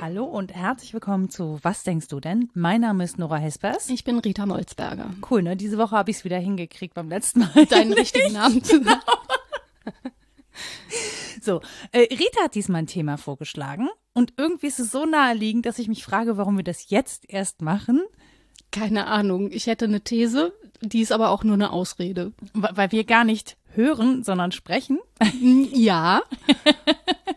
Hallo und herzlich willkommen zu Was denkst du denn? Mein Name ist Nora Hespers. Ich bin Rita Molzberger. Cool, ne? Diese Woche habe ich es wieder hingekriegt beim letzten Mal. Deinen richtigen Namen zu sagen. So, äh, Rita hat diesmal ein Thema vorgeschlagen und irgendwie ist es so naheliegend, dass ich mich frage, warum wir das jetzt erst machen. Keine Ahnung. Ich hätte eine These, die ist aber auch nur eine Ausrede. Weil wir gar nicht hören, sondern sprechen. Ja.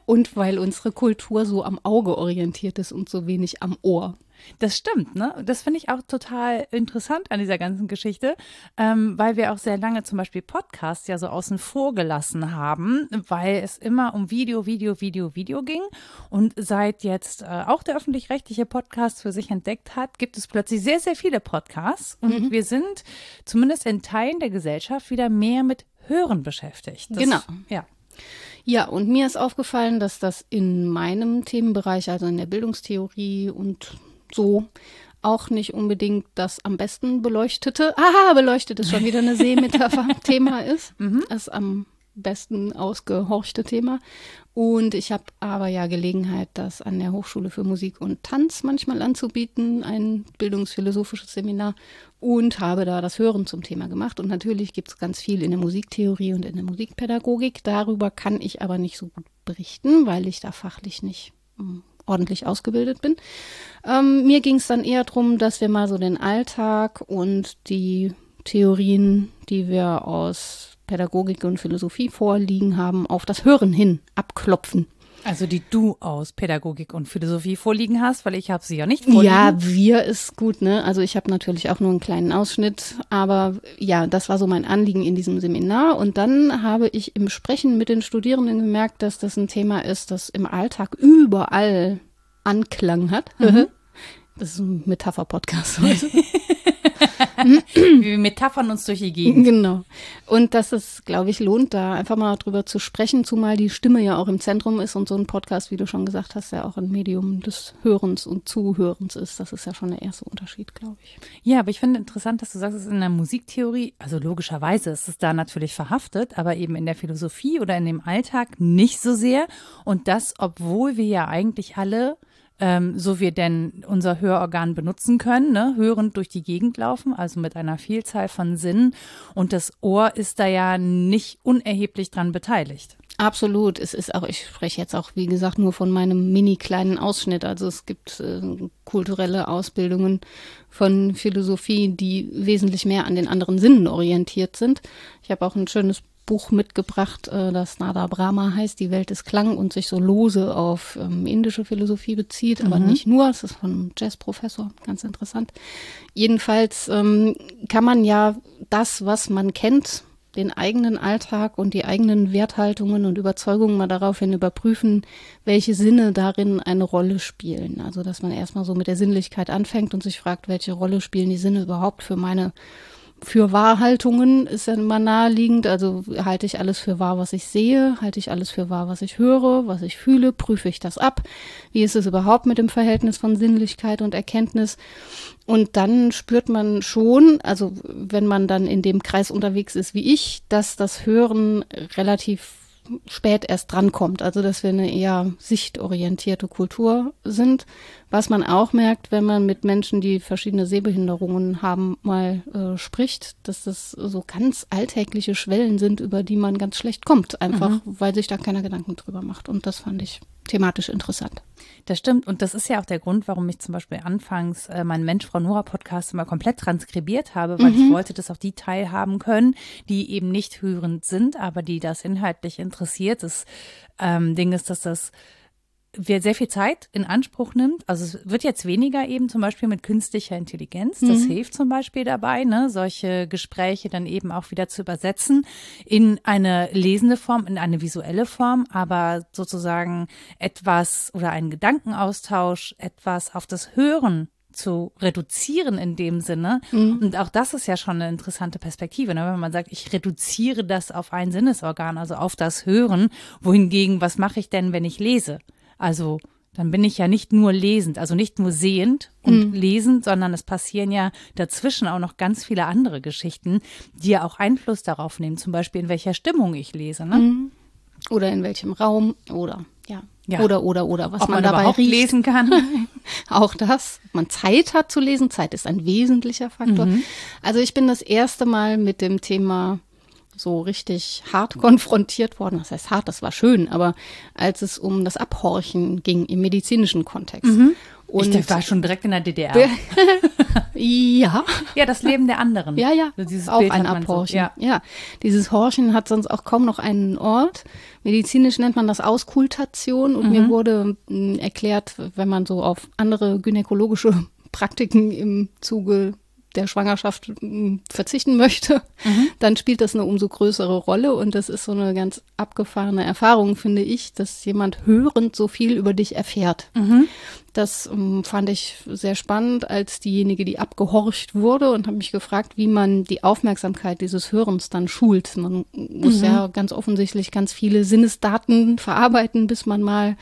Und weil unsere Kultur so am Auge orientiert ist und so wenig am Ohr. Das stimmt, ne? Das finde ich auch total interessant an dieser ganzen Geschichte, ähm, weil wir auch sehr lange zum Beispiel Podcasts ja so außen vor gelassen haben, weil es immer um Video, Video, Video, Video ging. Und seit jetzt äh, auch der öffentlich-rechtliche Podcast für sich entdeckt hat, gibt es plötzlich sehr, sehr viele Podcasts. Und wir sind zumindest in Teilen der Gesellschaft wieder mehr mit Hören beschäftigt. Das, Genau. Ja. Ja, und mir ist aufgefallen, dass das in meinem Themenbereich, also in der Bildungstheorie und so, auch nicht unbedingt das am besten beleuchtete, aha, beleuchtet ist schon wieder eine Seemetapher, Thema ist. Das am besten ausgehorchte Thema. Und ich habe aber ja Gelegenheit, das an der Hochschule für Musik und Tanz manchmal anzubieten, ein bildungsphilosophisches Seminar, und habe da das Hören zum Thema gemacht. Und natürlich gibt es ganz viel in der Musiktheorie und in der Musikpädagogik. Darüber kann ich aber nicht so gut berichten, weil ich da fachlich nicht mm, ordentlich ausgebildet bin. Ähm, mir ging es dann eher darum, dass wir mal so den Alltag und die Theorien, die wir aus Pädagogik und Philosophie vorliegen haben, auf das Hören hin abklopfen. Also die du aus Pädagogik und Philosophie vorliegen hast, weil ich habe sie ja nicht vorliegen. Ja, wir ist gut, ne? Also ich habe natürlich auch nur einen kleinen Ausschnitt, aber ja, das war so mein Anliegen in diesem Seminar. Und dann habe ich im Sprechen mit den Studierenden gemerkt, dass das ein Thema ist, das im Alltag überall Anklang hat. Das ist ein Metapher-Podcast heute. Wir metaphern uns durch die Gegend. Genau. Und dass es, glaube ich, lohnt, da einfach mal drüber zu sprechen, zumal die Stimme ja auch im Zentrum ist und so ein Podcast, wie du schon gesagt hast, ja auch ein Medium des Hörens und Zuhörens ist. Das ist ja schon der erste Unterschied, glaube ich. Ja, aber ich finde interessant, dass du sagst, es ist in der Musiktheorie, also logischerweise ist es da natürlich verhaftet, aber eben in der Philosophie oder in dem Alltag nicht so sehr. Und das, obwohl wir ja eigentlich alle, ähm, so wir denn unser Hörorgan benutzen können, ne, hörend durch die Gegend laufen, also mit einer Vielzahl von Sinnen. Und das Ohr ist da ja nicht unerheblich dran beteiligt. Absolut. Es ist auch, ich spreche jetzt auch, wie gesagt, nur von meinem mini kleinen Ausschnitt. Also es gibt äh, kulturelle Ausbildungen von Philosophie, die wesentlich mehr an den anderen Sinnen orientiert sind. Ich habe auch ein schönes Buch mitgebracht, äh, das Nada Brahma heißt, Die Welt ist Klang und sich so lose auf ähm, indische Philosophie bezieht, aber nicht nur. Es ist von einem Jazzprofessor, ganz interessant. Jedenfalls ähm, kann man ja das, was man kennt, den eigenen Alltag und die eigenen Werthaltungen und Überzeugungen mal daraufhin überprüfen, welche Sinne darin eine Rolle spielen. Also, dass man erstmal so mit der Sinnlichkeit anfängt und sich fragt, welche Rolle spielen die Sinne überhaupt für meine für Wahrhaltungen ist ja immer naheliegend. Also halte ich alles für wahr, was ich sehe? Halte ich alles für wahr, was ich höre, was ich fühle? Prüfe ich das ab? Wie ist es überhaupt mit dem Verhältnis von Sinnlichkeit und Erkenntnis? Und dann spürt man schon, also wenn man dann in dem Kreis unterwegs ist wie ich, dass das Hören relativ spät erst drankommt. Also dass wir eine eher sichtorientierte Kultur sind. Was man auch merkt, wenn man mit Menschen, die verschiedene Sehbehinderungen haben, mal äh, spricht, dass das so ganz alltägliche Schwellen sind, über die man ganz schlecht kommt, einfach weil sich da keiner Gedanken drüber macht. Und das fand ich thematisch interessant. Das stimmt. Und das ist ja auch der Grund, warum ich zum Beispiel anfangs äh, meinen Mensch Frau Nora Podcast immer komplett transkribiert habe, weil ich wollte, dass auch die teilhaben können, die eben nicht hörend sind, aber die das inhaltlich interessiert. Das ähm, Ding ist, dass das sehr viel Zeit in Anspruch nimmt. Also es wird jetzt weniger eben zum Beispiel mit künstlicher Intelligenz. Das hilft zum Beispiel dabei, ne, solche Gespräche dann eben auch wieder zu übersetzen in eine lesende Form, in eine visuelle Form, aber sozusagen etwas oder einen Gedankenaustausch, etwas auf das Hören zu reduzieren in dem Sinne. Und auch das ist ja schon eine interessante Perspektive, ne? wenn man sagt, ich reduziere das auf ein Sinnesorgan, also auf das Hören. Wohingegen, was mache ich denn, wenn ich lese? Also dann bin ich ja nicht nur lesend, also nicht nur sehend und mhm. lesend, sondern es passieren ja dazwischen auch noch ganz viele andere Geschichten, die ja auch Einfluss darauf nehmen, zum Beispiel in welcher Stimmung ich lese. Ne? Mhm. Oder in welchem Raum oder ja. ja. Oder, oder, oder, was Ob man, man dabei riecht. lesen kann. auch das. Ob man Zeit hat zu lesen. Zeit ist ein wesentlicher Faktor. Mhm. Also ich bin das erste Mal mit dem Thema so richtig hart konfrontiert worden. Das heißt hart, das war schön, aber als es um das Abhorchen ging im medizinischen Kontext. Mhm. Und ich war schon direkt in der DDR. ja. Ja, das Leben der anderen. Ja, ja. Also auch ein Abhorchen. So, ja. ja. Dieses Horchen hat sonst auch kaum noch einen Ort. Medizinisch nennt man das Auskultation und mhm. mir wurde hm, erklärt, wenn man so auf andere gynäkologische Praktiken im Zuge der Schwangerschaft hm, verzichten möchte, mhm. dann spielt das eine umso größere Rolle und das ist so eine ganz abgefahrene Erfahrung, finde ich, dass jemand hörend so viel über dich erfährt. Mhm. Das ähm, fand ich sehr spannend als diejenige, die abgehorcht wurde und habe mich gefragt, wie man die Aufmerksamkeit dieses Hörens dann schult. Man muss mhm. ja ganz offensichtlich ganz viele Sinnesdaten verarbeiten, bis man mal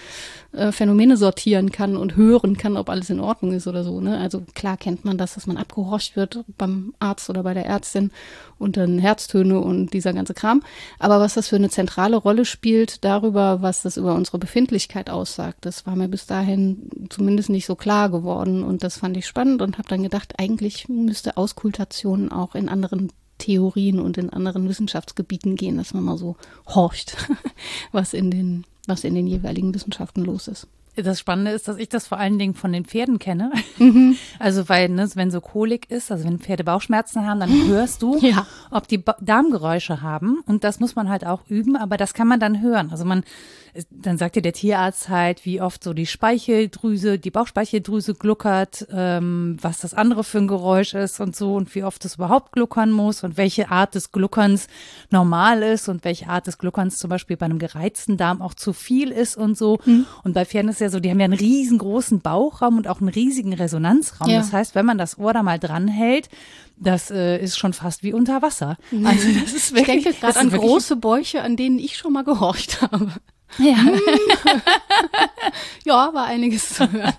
äh, Phänomene sortieren kann und hören kann, ob alles in Ordnung ist oder so. Ne? Also klar kennt man das, dass man abgehorcht wird beim Arzt oder bei der Ärztin und dann Herztöne und dieser ganze Kram. Aber was das für eine zentrale Rolle spielt darüber, was das über unsere Befindlichkeit aussagt, das war mir bis dahin zumindest nicht so klar geworden. Und das fand ich spannend und habe dann gedacht, eigentlich müsste Auskultation auch in anderen Theorien und in anderen Wissenschaftsgebieten gehen, dass man mal so horcht, was in den, was in den jeweiligen Wissenschaften los ist. Das Spannende ist, dass ich das vor allen Dingen von den Pferden kenne. Mhm. Also weil, ne, wenn so Kolik ist, also wenn Pferde Bauchschmerzen haben, dann hörst du, ja. ob die Darmgeräusche haben. Und das muss man halt auch üben, aber das kann man dann hören. Also man dann sagt dir der Tierarzt halt, wie oft so die Speicheldrüse, die Bauchspeicheldrüse gluckert, ähm, was das andere für ein Geräusch ist und so und wie oft es überhaupt gluckern muss und welche Art des Gluckerns normal ist und welche Art des Gluckerns zum Beispiel bei einem gereizten Darm auch zu viel ist und so. Mhm. Und bei Pferden ist ja so, die haben ja einen riesengroßen Bauchraum und auch einen riesigen Resonanzraum. Ja. Das heißt, wenn man das Ohr da mal dran hält, das äh, ist schon fast wie unter Wasser. Also das ist wirklich, ich denke gerade an große Bäuche, an denen ich schon mal gehorcht habe. Ja. ja, war einiges zu hören.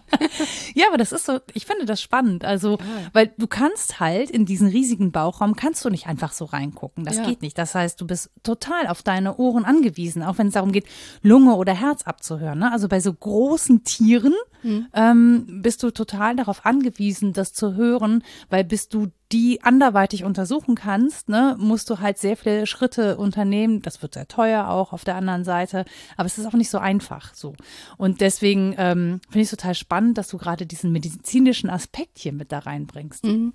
ja, aber das ist so, ich finde das spannend. Also, weil du kannst halt in diesen riesigen Bauchraum kannst du nicht einfach so reingucken. Das ja. geht nicht. Das heißt, du bist total auf deine Ohren angewiesen, auch wenn es darum geht, Lunge oder Herz abzuhören. Ne? Also bei so großen Tieren mhm. ähm, bist du total darauf angewiesen, das zu hören, weil bist du die anderweitig untersuchen kannst, ne, musst du halt sehr viele Schritte unternehmen. Das wird sehr teuer auch auf der anderen Seite, aber es ist auch nicht so einfach so. Und deswegen ähm, finde ich es total spannend, dass du gerade diesen medizinischen Aspekt hier mit da reinbringst. Mhm.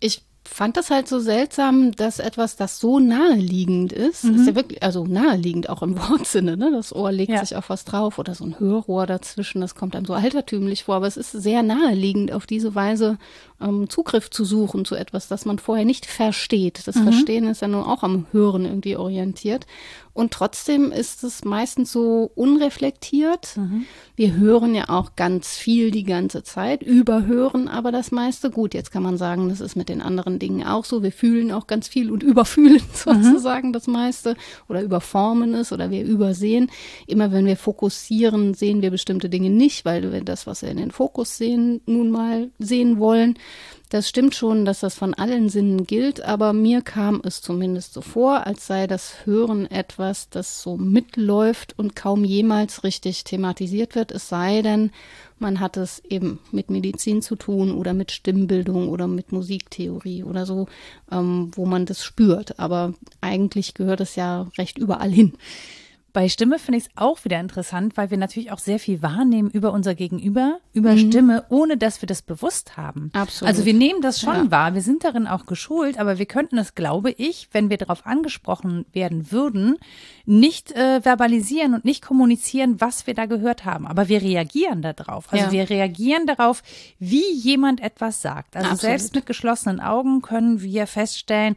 Ich fand das halt so seltsam, dass etwas, das so naheliegend ist, mhm. ist ja wirklich, also naheliegend auch im Wortsinne, ne? Das Ohr legt ja. sich auf was drauf oder so ein Hörrohr dazwischen, das kommt einem so altertümlich vor, aber es ist sehr naheliegend, auf diese Weise ähm, Zugriff zu suchen zu etwas, das man vorher nicht versteht. Das mhm. Verstehen ist ja nur auch am Hören irgendwie orientiert. Und trotzdem ist es meistens so unreflektiert. Mhm. Wir hören ja auch ganz viel die ganze Zeit, überhören aber das meiste. Gut, jetzt kann man sagen, das ist mit den anderen Dingen auch so. Wir fühlen auch ganz viel und überfühlen sozusagen mhm. das meiste oder überformen es oder wir übersehen. Immer wenn wir fokussieren, sehen wir bestimmte Dinge nicht, weil wir das, was wir in den Fokus sehen, nun mal sehen wollen. Das stimmt schon, dass das von allen Sinnen gilt, aber mir kam es zumindest so vor, als sei das Hören etwas, das so mitläuft und kaum jemals richtig thematisiert wird, es sei denn, man hat es eben mit Medizin zu tun oder mit Stimmbildung oder mit Musiktheorie oder so, ähm, wo man das spürt. Aber eigentlich gehört es ja recht überall hin. Bei Stimme finde ich es auch wieder interessant, weil wir natürlich auch sehr viel wahrnehmen über unser Gegenüber, über mhm. Stimme, ohne dass wir das bewusst haben. Absolut. Also wir nehmen das schon ja. wahr, wir sind darin auch geschult, aber wir könnten es, glaube ich, wenn wir darauf angesprochen werden würden, nicht äh, verbalisieren und nicht kommunizieren, was wir da gehört haben. Aber wir reagieren darauf. Also ja. wir reagieren darauf, wie jemand etwas sagt. Also Absolut. selbst mit geschlossenen Augen können wir feststellen,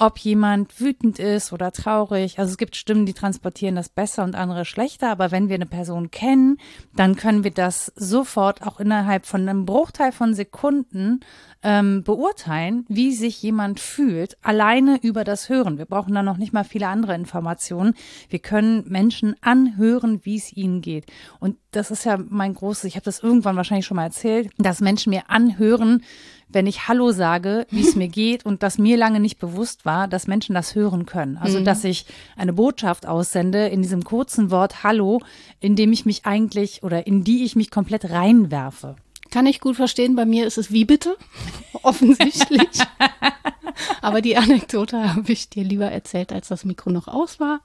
ob jemand wütend ist oder traurig. Also es gibt Stimmen, die transportieren das besser und andere schlechter, aber wenn wir eine Person kennen, dann können wir das sofort auch innerhalb von einem Bruchteil von Sekunden ähm, beurteilen, wie sich jemand fühlt, alleine über das Hören. Wir brauchen da noch nicht mal viele andere Informationen. Wir können Menschen anhören, wie es ihnen geht. Und das ist ja mein großes, ich habe das irgendwann wahrscheinlich schon mal erzählt, dass Menschen mir anhören, wenn ich Hallo sage, wie es mir geht und das mir lange nicht bewusst war, dass Menschen das hören können. Also, mhm. dass ich eine Botschaft aussende in diesem kurzen Wort Hallo, in dem ich mich eigentlich oder in die ich mich komplett reinwerfe. Kann ich gut verstehen. Bei mir ist es wie bitte, offensichtlich. Aber die Anekdote habe ich dir lieber erzählt, als das Mikro noch aus war.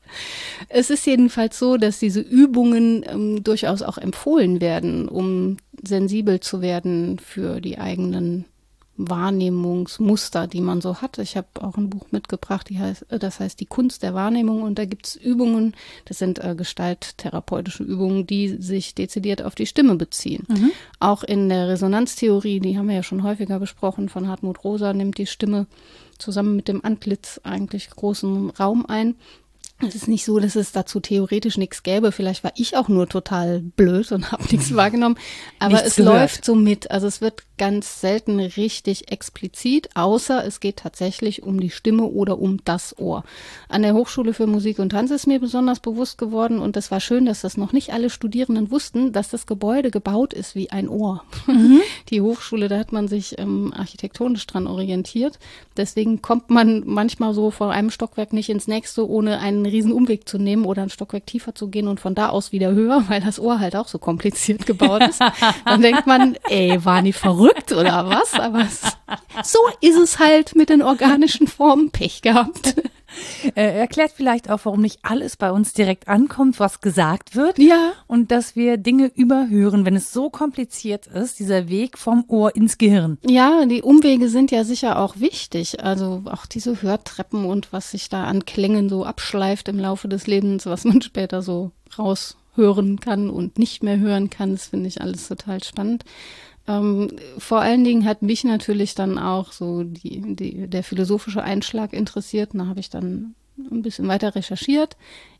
Es ist jedenfalls so, dass diese Übungen ähm, durchaus auch empfohlen werden, um sensibel zu werden für die eigenen Wahrnehmungsmuster, die man so hat. Ich habe auch ein Buch mitgebracht, die heißt, äh, das heißt Die Kunst der Wahrnehmung und da gibt's Übungen, das sind äh, gestalttherapeutische Übungen, die sich dezidiert auf die Stimme beziehen. Mhm. Auch in der Resonanztheorie, die haben wir ja schon häufiger besprochen, von Hartmut Rosa nimmt die Stimme zusammen mit dem Antlitz eigentlich großen Raum ein. Es ist nicht so, dass es dazu theoretisch nichts gäbe. Vielleicht war ich auch nur total blöd und habe nichts wahrgenommen. Aber nichts es gehört. läuft so mit. Also es wird ganz selten richtig explizit, außer es geht tatsächlich um die Stimme oder um das Ohr. An der Hochschule für Musik und Tanz ist mir besonders bewusst geworden und es war schön, dass das noch nicht alle Studierenden wussten, dass das Gebäude gebaut ist wie ein Ohr. Mhm. Die Hochschule, da hat man sich ähm, architektonisch dran orientiert. Deswegen kommt man manchmal so von einem Stockwerk nicht ins nächste, ohne einen riesen Umweg zu nehmen oder ein Stockwerk tiefer zu gehen und von da aus wieder höher, weil das Ohr halt auch so kompliziert gebaut ist. Dann denkt man, ey, waren die verrückt? verrückt oder was? Aber es, so ist es halt mit den organischen Formen Pech gehabt. Äh, erklärt vielleicht auch, warum nicht alles bei uns direkt ankommt, was gesagt wird. Ja. Und dass wir Dinge überhören, wenn es so kompliziert ist, dieser Weg vom Ohr ins Gehirn. Ja, die Umwege sind ja sicher auch wichtig. Also auch diese Hörtreppen und was sich da an Klängen so abschleift im Laufe des Lebens, was man später so raushören kann und nicht mehr hören kann, das finde ich alles total spannend. Ähm, vor allen Dingen hat mich natürlich dann auch so die, die, der philosophische Einschlag interessiert. Da habe ich dann ein bisschen weiter recherchiert.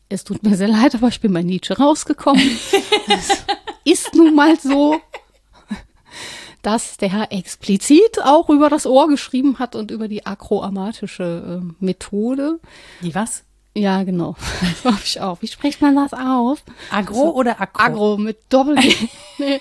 Es tut mir sehr leid, aber ich bin bei Nietzsche rausgekommen. es ist nun mal so, dass der Herr explizit auch über das Ohr geschrieben hat und über die akroamatische äh, Methode. Die was? Ja, genau. Das habe ich auch. Wie spricht man das auf? Agro also, oder Agro? Agro mit Doppel-G. nee,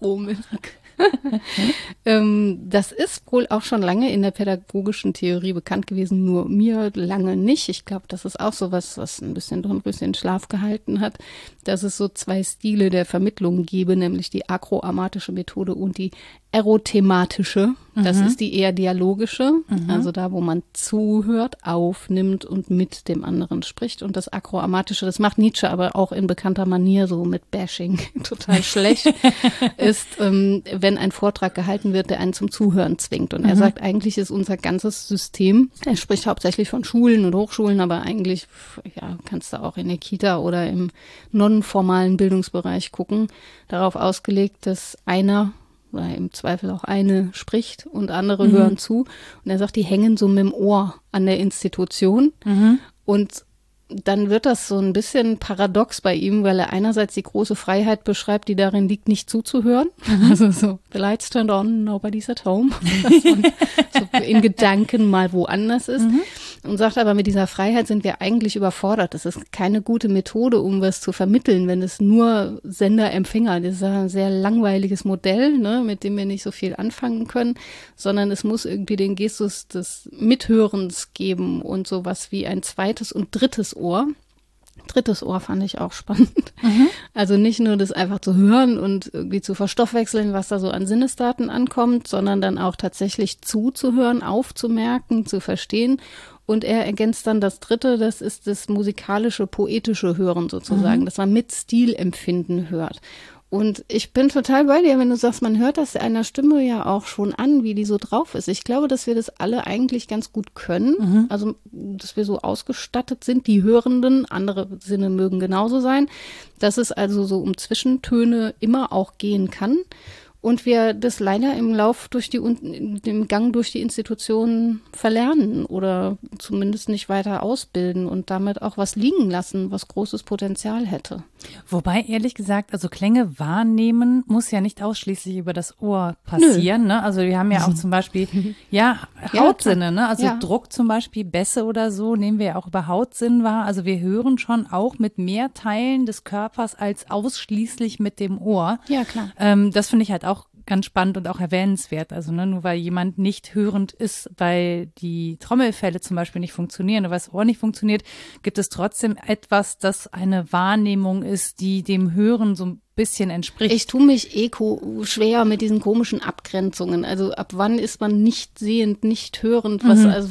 我们那个。ähm, das ist wohl auch schon lange in der pädagogischen Theorie bekannt gewesen, nur mir lange nicht. Ich glaube, das ist auch so was, was ein bisschen Dornröschen Schlaf gehalten hat, dass es so zwei Stile der Vermittlung gebe, nämlich die akroamatische Methode und die erothematische. Das mhm. ist die eher dialogische, mhm. also da, wo man zuhört, aufnimmt und mit dem anderen spricht. Und das akroamatische, das macht Nietzsche aber auch in bekannter Manier so mit Bashing total schlecht, ist, ähm, wenn ein Vortrag gehalten wird, der einen zum Zuhören zwingt. Und mhm. er sagt, eigentlich ist unser ganzes System, er spricht hauptsächlich von Schulen und Hochschulen, aber eigentlich, ja, kannst du auch in der Kita oder im nonformalen Bildungsbereich gucken, darauf ausgelegt, dass einer oder im Zweifel auch eine spricht und andere mhm. hören zu. Und er sagt, die hängen so mit dem Ohr an der Institution. Mhm. Und dann wird das so ein bisschen paradox bei ihm, weil er einerseits die große Freiheit beschreibt, die darin liegt, nicht zuzuhören. Also so, the lights turned on, nobody's at home. so in Gedanken mal woanders ist. Mhm. Und sagt aber, mit dieser Freiheit sind wir eigentlich überfordert. Das ist keine gute Methode, um was zu vermitteln, wenn es nur Sender-Empfänger, das ist ein sehr langweiliges Modell, ne, mit dem wir nicht so viel anfangen können, sondern es muss irgendwie den Gestus des Mithörens geben und sowas wie ein zweites und drittes Ohr. Drittes Ohr fand ich auch spannend. Mhm. Also nicht nur das einfach zu hören und irgendwie zu verstoffwechseln, was da so an Sinnesdaten ankommt, sondern dann auch tatsächlich zuzuhören, aufzumerken, zu verstehen. Und er ergänzt dann das dritte, das ist das musikalische, poetische Hören sozusagen, mhm. dass man mit Stilempfinden hört. Und ich bin total bei dir, wenn du sagst, man hört das einer Stimme ja auch schon an, wie die so drauf ist. Ich glaube, dass wir das alle eigentlich ganz gut können. Mhm. Also, dass wir so ausgestattet sind, die Hörenden, andere Sinne mögen genauso sein, dass es also so um Zwischentöne immer auch gehen kann. Und wir das leider im Lauf durch die im Gang durch die Institutionen verlernen oder zumindest nicht weiter ausbilden und damit auch was liegen lassen, was großes Potenzial hätte. Wobei ehrlich gesagt, also Klänge wahrnehmen muss ja nicht ausschließlich über das Ohr passieren. Ne? Also wir haben ja auch zum Beispiel ja Hautsinne, ne? Also ja. Druck zum Beispiel, Bässe oder so nehmen wir ja auch über Hautsinn wahr. Also wir hören schon auch mit mehr Teilen des Körpers als ausschließlich mit dem Ohr. Ja klar. Ähm, das finde ich halt auch ganz spannend und auch erwähnenswert. Also ne, nur weil jemand nicht hörend ist, weil die Trommelfälle zum Beispiel nicht funktionieren oder weil das Ohr nicht funktioniert, gibt es trotzdem etwas, das eine Wahrnehmung ist, die dem Hören so bisschen entspricht. Ich tue mich eh schwer mit diesen komischen Abgrenzungen. Also ab wann ist man nicht sehend, nicht hörend? Was, mhm. also,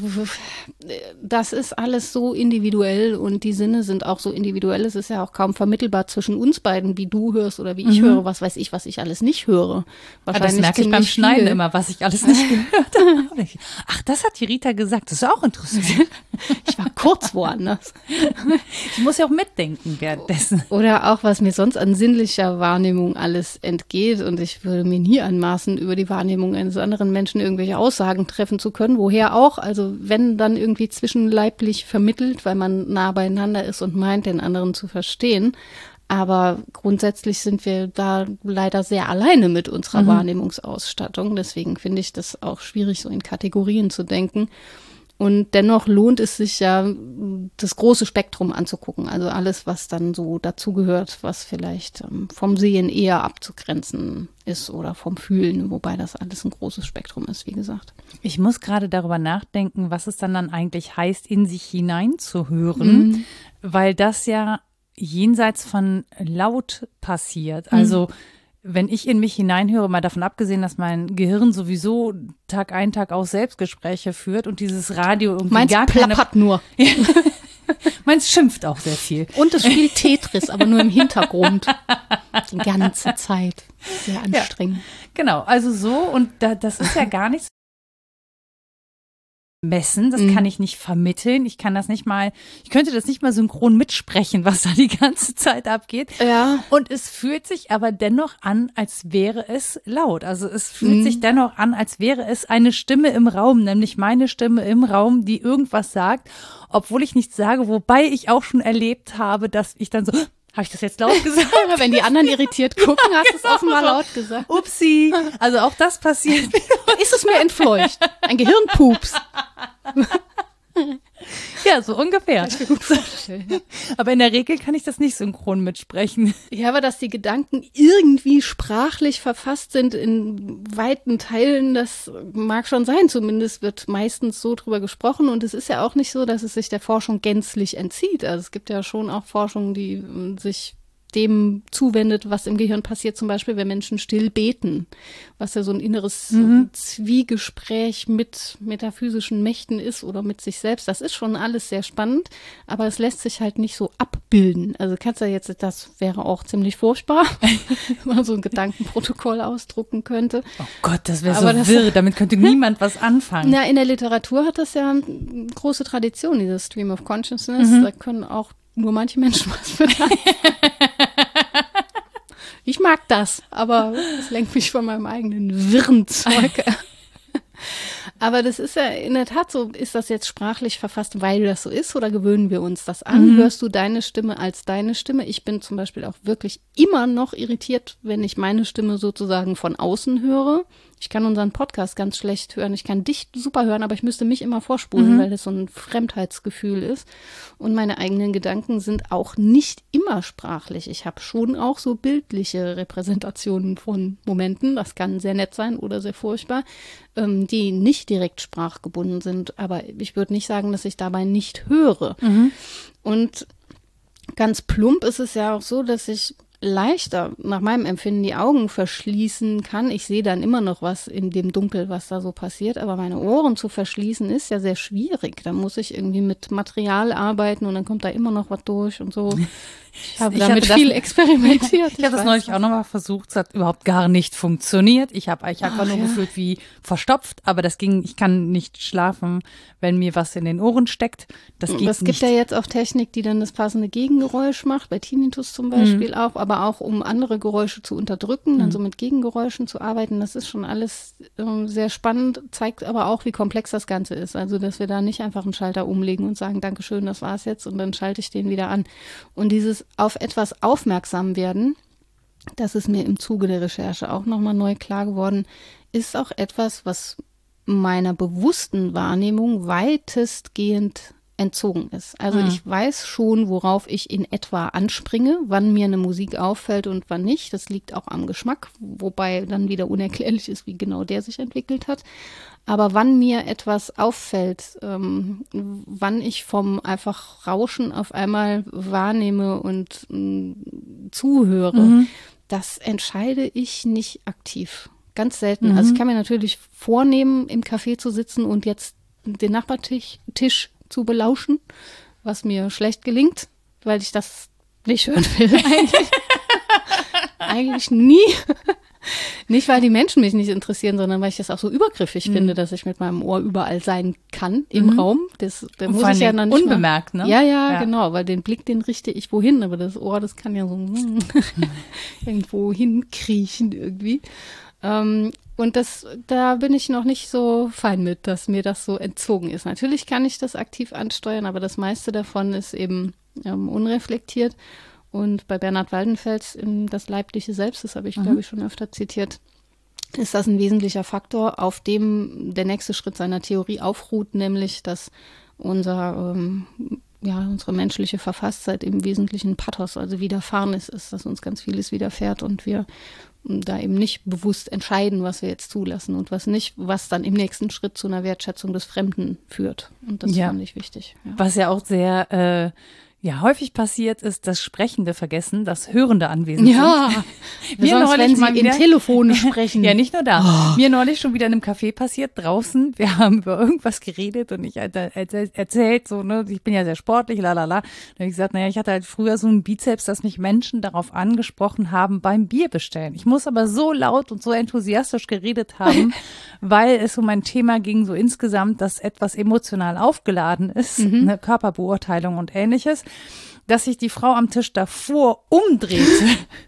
das ist alles so individuell und die Sinne sind auch so individuell. Es ist ja auch kaum vermittelbar zwischen uns beiden, wie du hörst oder wie ich mhm. höre. Was weiß ich, was ich alles nicht höre. Wahrscheinlich das merke ich beim Schneiden viel. immer, was ich alles nicht gehört habe. Ach, das hat die Rita gesagt. Das ist auch interessant. ich war kurz woanders. ich muss ja auch mitdenken währenddessen. Oder auch, was mir sonst an sinnlicher Wahrnehmung alles entgeht. Und ich würde mir nie anmaßen, über die Wahrnehmung eines anderen Menschen irgendwelche Aussagen treffen zu können. Woher auch? Also wenn dann irgendwie zwischenleiblich vermittelt, weil man nah beieinander ist und meint, den anderen zu verstehen. Aber grundsätzlich sind wir da leider sehr alleine mit unserer mhm. Wahrnehmungsausstattung. Deswegen finde ich das auch schwierig, so in Kategorien zu denken. Und dennoch lohnt es sich ja, das große Spektrum anzugucken. Also alles, was dann so dazugehört, was vielleicht ähm, vom Sehen eher abzugrenzen ist oder vom Fühlen, wobei das alles ein großes Spektrum ist, wie gesagt. Ich muss gerade darüber nachdenken, was es dann dann eigentlich heißt, in sich hineinzuhören, mhm. weil das ja jenseits von laut passiert. Also mhm wenn ich in mich hineinhöre, mal davon abgesehen, dass mein Gehirn sowieso Tag ein, Tag aus Selbstgespräche führt und dieses Radio irgendwie Meins gar keine... Meins nur. Meins schimpft auch sehr viel. Und es spielt Tetris, aber nur im Hintergrund. Die ganze Zeit. Sehr anstrengend. Ja, genau, also so und da, das ist ja gar nichts messen, das mhm. kann ich nicht vermitteln, ich kann das nicht mal, ich könnte das nicht mal synchron mitsprechen, was da die ganze Zeit abgeht. Ja. Und es fühlt sich aber dennoch an, als wäre es laut. Also es fühlt mhm. sich dennoch an, als wäre es eine Stimme im Raum, nämlich meine Stimme im Raum, die irgendwas sagt, obwohl ich nichts sage, wobei ich auch schon erlebt habe, dass ich dann so habe ich das jetzt laut gesagt? Wenn die anderen irritiert gucken, hast du es genau. offenbar laut gesagt. Upsi. Also auch das passiert. Ist es mir entfleucht? Ein Gehirnpups. Ja, so ungefähr. Ich mir gut vorstellen. Aber in der Regel kann ich das nicht synchron mitsprechen. Ja, aber dass die Gedanken irgendwie sprachlich verfasst sind in weiten Teilen, das mag schon sein. Zumindest wird meistens so drüber gesprochen. Und es ist ja auch nicht so, dass es sich der Forschung gänzlich entzieht. Also es gibt ja schon auch Forschung, die sich dem zuwendet, was im Gehirn passiert, zum Beispiel, wenn Menschen still beten, was ja so ein inneres mhm. Zwiegespräch mit metaphysischen Mächten ist oder mit sich selbst. Das ist schon alles sehr spannend, aber es lässt sich halt nicht so abbilden. Also kannst du jetzt, das wäre auch ziemlich furchtbar, wenn man so ein Gedankenprotokoll ausdrucken könnte. Oh Gott, das wäre so das, wirr, damit könnte niemand was anfangen. Na, in der Literatur hat das ja eine große Tradition, dieses Stream of Consciousness. Mhm. Da können auch nur manche Menschen was für Ich mag das, aber es lenkt mich von meinem eigenen wirren Zeug. Aber das ist ja in der Tat so, ist das jetzt sprachlich verfasst, weil das so ist oder gewöhnen wir uns das an? Mhm. Hörst du deine Stimme als deine Stimme? Ich bin zum Beispiel auch wirklich immer noch irritiert, wenn ich meine Stimme sozusagen von außen höre. Ich kann unseren Podcast ganz schlecht hören. Ich kann dich super hören, aber ich müsste mich immer vorspulen, mhm. weil das so ein Fremdheitsgefühl ist. Und meine eigenen Gedanken sind auch nicht immer sprachlich. Ich habe schon auch so bildliche Repräsentationen von Momenten. Das kann sehr nett sein oder sehr furchtbar, ähm, die nicht direkt sprachgebunden sind. Aber ich würde nicht sagen, dass ich dabei nicht höre. Mhm. Und ganz plump ist es ja auch so, dass ich leichter nach meinem Empfinden die Augen verschließen kann. Ich sehe dann immer noch was in dem Dunkel, was da so passiert, aber meine Ohren zu verschließen ist ja sehr schwierig. Da muss ich irgendwie mit Material arbeiten und dann kommt da immer noch was durch und so. Ich habe ich damit viel das, experimentiert. Ich, ich habe das neulich auch nochmal versucht, es hat überhaupt gar nicht funktioniert. Ich habe ich einfach nur ja. gefühlt wie verstopft, aber das ging, ich kann nicht schlafen, wenn mir was in den Ohren steckt. Das geht Es gibt ja jetzt auch Technik, die dann das passende Gegengeräusch macht, bei Tinnitus zum Beispiel mhm. auch, aber aber auch um andere Geräusche zu unterdrücken, dann so mit Gegengeräuschen zu arbeiten. Das ist schon alles ähm, sehr spannend, zeigt aber auch, wie komplex das Ganze ist. Also, dass wir da nicht einfach einen Schalter umlegen und sagen, Dankeschön, das war's jetzt und dann schalte ich den wieder an. Und dieses auf etwas aufmerksam werden, das ist mir im Zuge der Recherche auch nochmal neu klar geworden, ist auch etwas, was meiner bewussten Wahrnehmung weitestgehend entzogen ist. Also mhm. ich weiß schon, worauf ich in etwa anspringe, wann mir eine Musik auffällt und wann nicht. Das liegt auch am Geschmack, wobei dann wieder unerklärlich ist, wie genau der sich entwickelt hat. Aber wann mir etwas auffällt, ähm, wann ich vom einfach Rauschen auf einmal wahrnehme und äh, zuhöre, mhm. das entscheide ich nicht aktiv. Ganz selten. Mhm. Also ich kann mir natürlich vornehmen, im Café zu sitzen und jetzt den Nachbartisch Tisch zu belauschen, was mir schlecht gelingt, weil ich das nicht hören will eigentlich. eigentlich nie. Nicht, weil die Menschen mich nicht interessieren, sondern weil ich das auch so übergriffig mhm. finde, dass ich mit meinem Ohr überall sein kann im mhm. Raum. Das, da muss ich ja dann nicht unbemerkt, mal, ne? Ja, ja, ja, genau, weil den Blick, den richte ich wohin, aber das Ohr, das kann ja so irgendwo hinkriechen irgendwie. Ähm, und das, da bin ich noch nicht so fein mit, dass mir das so entzogen ist. Natürlich kann ich das aktiv ansteuern, aber das meiste davon ist eben ähm, unreflektiert. Und bei Bernhard Waldenfels in das leibliche Selbst, das habe ich, mhm. glaube ich, schon öfter zitiert, ist das ein wesentlicher Faktor, auf dem der nächste Schritt seiner Theorie aufruht, nämlich, dass unser ähm, ja, unsere menschliche Verfasstheit im Wesentlichen Pathos, also widerfahren ist, ist, dass uns ganz vieles widerfährt und wir da eben nicht bewusst entscheiden, was wir jetzt zulassen und was nicht, was dann im nächsten Schritt zu einer Wertschätzung des Fremden führt. Und das ja. fand ich wichtig. Ja. Was ja auch sehr äh, ja, häufig passiert ist das Sprechende vergessen, das Hörende anwesend ja, sind. Mir neulich wenn Sie wieder, in Telefone sprechen. ja, nicht nur da. Oh. Mir neulich schon wieder in einem Café passiert, draußen. Wir haben über irgendwas geredet und ich erzählt so, ne, ich bin ja sehr sportlich, la la la. Da habe ich gesagt, naja, ich hatte halt früher so einen Bizeps, dass mich Menschen darauf angesprochen haben beim Bier bestellen. Ich muss aber so laut und so enthusiastisch geredet haben, weil es um ein Thema ging, so insgesamt, das etwas emotional aufgeladen ist, mhm. eine Körperbeurteilung und ähnliches dass sich die Frau am Tisch davor umdrehte.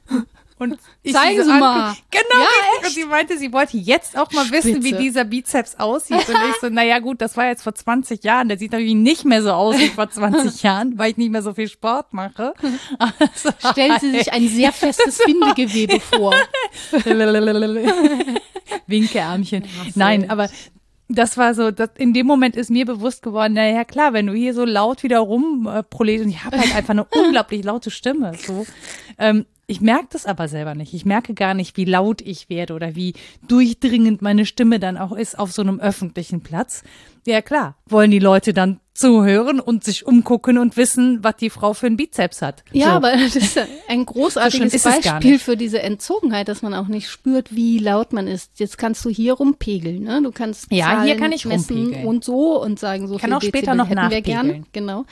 Und ich Zeigen Sie mal. Genau, ja, und sie meinte, sie wollte jetzt auch mal Spitze. wissen, wie dieser Bizeps aussieht. Und ich so, naja gut, das war jetzt vor 20 Jahren. Der sieht natürlich nicht mehr so aus wie vor 20 Jahren, weil ich nicht mehr so viel Sport mache. Also, Stellen Sie sich ein sehr festes Bindegewebe vor. Winkeärmchen. Nein, aber das war so, das, in dem Moment ist mir bewusst geworden, naja klar, wenn du hier so laut wieder rumproletest, und ich habe halt einfach eine unglaublich laute Stimme, so, ähm, ich merke das aber selber nicht. Ich merke gar nicht, wie laut ich werde oder wie durchdringend meine Stimme dann auch ist auf so einem öffentlichen Platz. Ja klar, wollen die Leute dann zuhören und sich umgucken und wissen, was die Frau für einen Bizeps hat. Ja, so. aber das ist ein großartiges so Beispiel für diese Entzogenheit, dass man auch nicht spürt, wie laut man ist. Jetzt kannst du hier rumpegeln, ne? Du kannst ja Zahlen hier kann ich messen rumpegeln. und so und sagen, so kann viel auch später Dezibel noch hätten wir gern. Genau.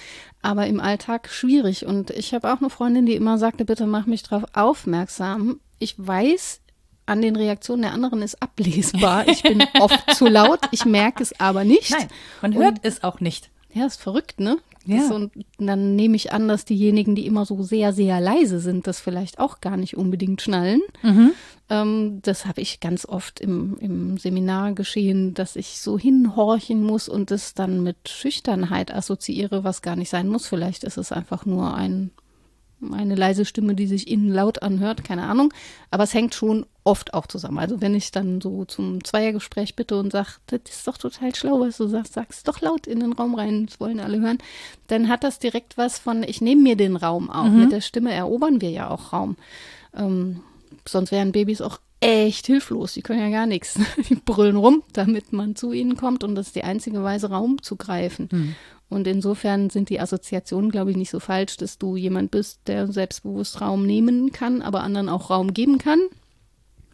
Aber im Alltag schwierig. Und ich habe auch eine Freundin, die immer sagte, bitte mach mich darauf aufmerksam. Ich weiß, an den Reaktionen der anderen ist ablesbar. Ich bin oft zu laut, ich merke es aber nicht. Nein, man hört und, es auch nicht. Ja, ist verrückt, ne? Ja. und dann nehme ich an, dass diejenigen, die immer so sehr, sehr leise sind, das vielleicht auch gar nicht unbedingt schnallen. Mhm. Ähm, das habe ich ganz oft im, im Seminar geschehen, dass ich so hinhorchen muss und das dann mit Schüchternheit assoziiere, was gar nicht sein muss. Vielleicht ist es einfach nur ein eine leise Stimme, die sich innen laut anhört, keine Ahnung. Aber es hängt schon oft auch zusammen. Also wenn ich dann so zum Zweiergespräch bitte und sage, das ist doch total schlau, was du sagst, sagst doch laut in den Raum rein, das wollen alle hören, dann hat das direkt was von, ich nehme mir den Raum auch. Mhm. Mit der Stimme erobern wir ja auch Raum. Ähm, sonst wären Babys auch echt hilflos. Die können ja gar nichts. Die brüllen rum, damit man zu ihnen kommt und das ist die einzige Weise, Raum zu greifen. Mhm. Und insofern sind die Assoziationen, glaube ich, nicht so falsch, dass du jemand bist, der selbstbewusst Raum nehmen kann, aber anderen auch Raum geben kann.